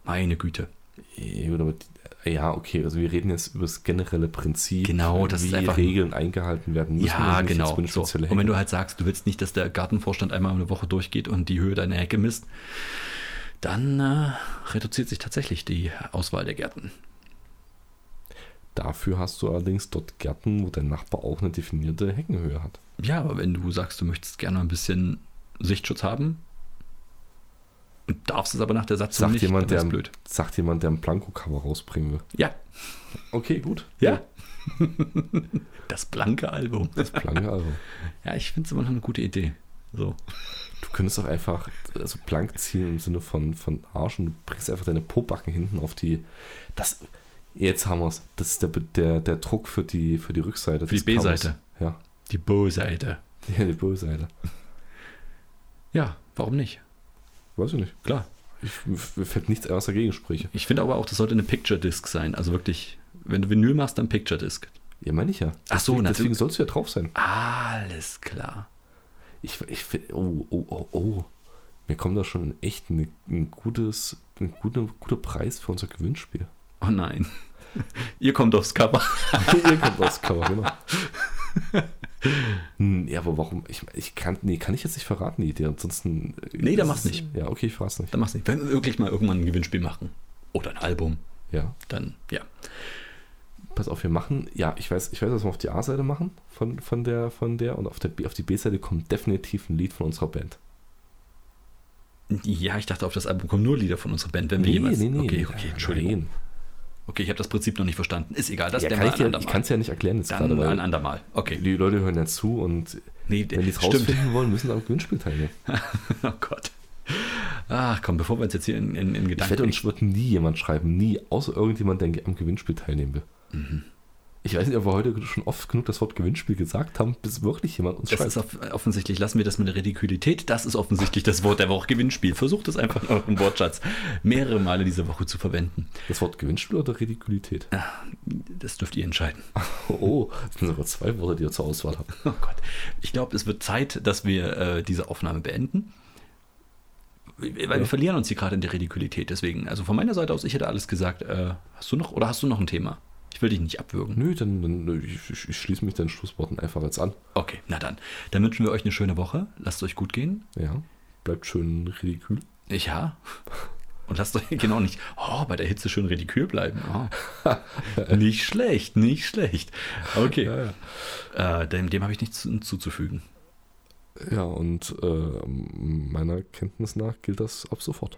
Meine Güte. Ja, die- ja, okay, also wir reden jetzt über das generelle Prinzip, Genau, das wie einfach- Regeln eingehalten werden müssen. ja, genau. So. Und wenn du halt sagst, du willst nicht, dass der Gartenvorstand einmal eine Woche durchgeht und die Höhe deiner Hecke misst, dann äh, reduziert sich tatsächlich die Auswahl der Gärten. Dafür hast du allerdings dort Gärten, wo dein Nachbar auch eine definierte Heckenhöhe hat. Ja, aber wenn du sagst, du möchtest gerne ein bisschen Sichtschutz haben, und darfst es aber nach der Satzung Sagt nicht, jemand, der, blöd. sagt jemand, der ein Blanko-Cover rausbringen will. Ja, Okay, gut. ja. das blanke Album. Das Blanke, also. Ja, ich finde es immer noch eine gute Idee. So. Du könntest auch einfach also blank ziehen im Sinne von, von Arsch und du bringst einfach deine Pobacken hinten auf die. Das, jetzt haben wir es. Das ist der, der, der Druck für die, für die Rückseite. Für die. B-Seite. Ja. Die Bo-Seite. ja, die B-Seite. Ja, warum nicht? Weiß ich nicht. Klar. Ich, mir fällt nichts was dagegen spreche. Ich finde aber auch, das sollte eine Picture Disc sein. Also wirklich, wenn du Vinyl machst, dann Picture Disc. Ja, meine ich ja. Ach so, deswegen, deswegen sollst du ja drauf sein. Alles klar. Ich, ich oh, oh, oh, oh. Mir kommt da schon echt ein, ein gutes, ein guter, guter Preis für unser Gewinnspiel. Oh nein. Ihr kommt aufs Cover. Ihr kommt aufs Cover, genau. Hm, Ja, aber warum? Ich, ich kann, nee, kann ich jetzt nicht verraten, die Idee. Ansonsten. äh, Nee, dann mach's nicht. Ja, okay, ich verrate nicht. Dann mach's nicht. Wenn wir wirklich mal irgendwann ein Gewinnspiel machen. Oder ein Album. Ja. Dann, ja. Pass auf, wir machen. Ja, ich weiß, ich weiß, was wir auf die A-Seite machen von, von, der, von der. Und auf, der B, auf die B-Seite kommt definitiv ein Lied von unserer Band. Ja, ich dachte, auf das Album kommen nur Lieder von unserer Band, wenn wir jemals. Okay, okay, Entschuldigung. Nein. Okay, ich habe das Prinzip noch nicht verstanden. Ist egal, das Ja, kann ich dir, ich kann es ja nicht erklären jetzt Dann gerade, weil ein andermal. Okay. die Leute hören ja zu und Nee, wenn die es rausfinden wollen, müssen sie am Gewinnspiel teilnehmen. Oh Gott. Ach komm, bevor wir uns jetzt hier in, in, in Ich Gedanken... wette, uns wird nie jemand schreiben, nie, außer irgendjemand, der am Gewinnspiel teilnehmen will. Mhm. Ich weiß nicht, ob wir heute schon oft genug das Wort Gewinnspiel gesagt haben, bis wirklich jemand uns das schreibt. ist off offensichtlich, lassen wir das mit der Redikülität, das ist offensichtlich das Wort der Woche Gewinnspiel. Versucht es einfach in eurem Wortschatz mehrere Male diese Woche zu verwenden. Das Wort Gewinnspiel oder Ridikulität? Das dürft ihr entscheiden. Oh, das sind sogar zwei Worte, die ihr zur Auswahl habt. Oh Gott. Ich glaube, es wird Zeit, dass wir äh, diese Aufnahme beenden. Weil Ja. wir verlieren uns hier gerade in der Ridikulität. Deswegen, also von meiner Seite aus, ich hätte alles gesagt. Äh, hast du noch oder hast du noch ein Thema? Ich will dich nicht abwürgen. Nö, dann, dann ich, ich, schließe mich deinen Schlussworten einfach jetzt an. Okay, na dann. Dann wünschen wir euch eine schöne Woche. Lasst euch gut gehen. Ja. Bleibt schön ridikül. Ja. Und lasst euch genau nicht, oh, bei der Hitze schön ridikül bleiben. Oh. nicht schlecht, nicht schlecht. Okay. Ja, ja. Äh, dem, dem habe ich nichts hinzuzufügen. Ja, und äh, meiner Kenntnis nach gilt das ab sofort.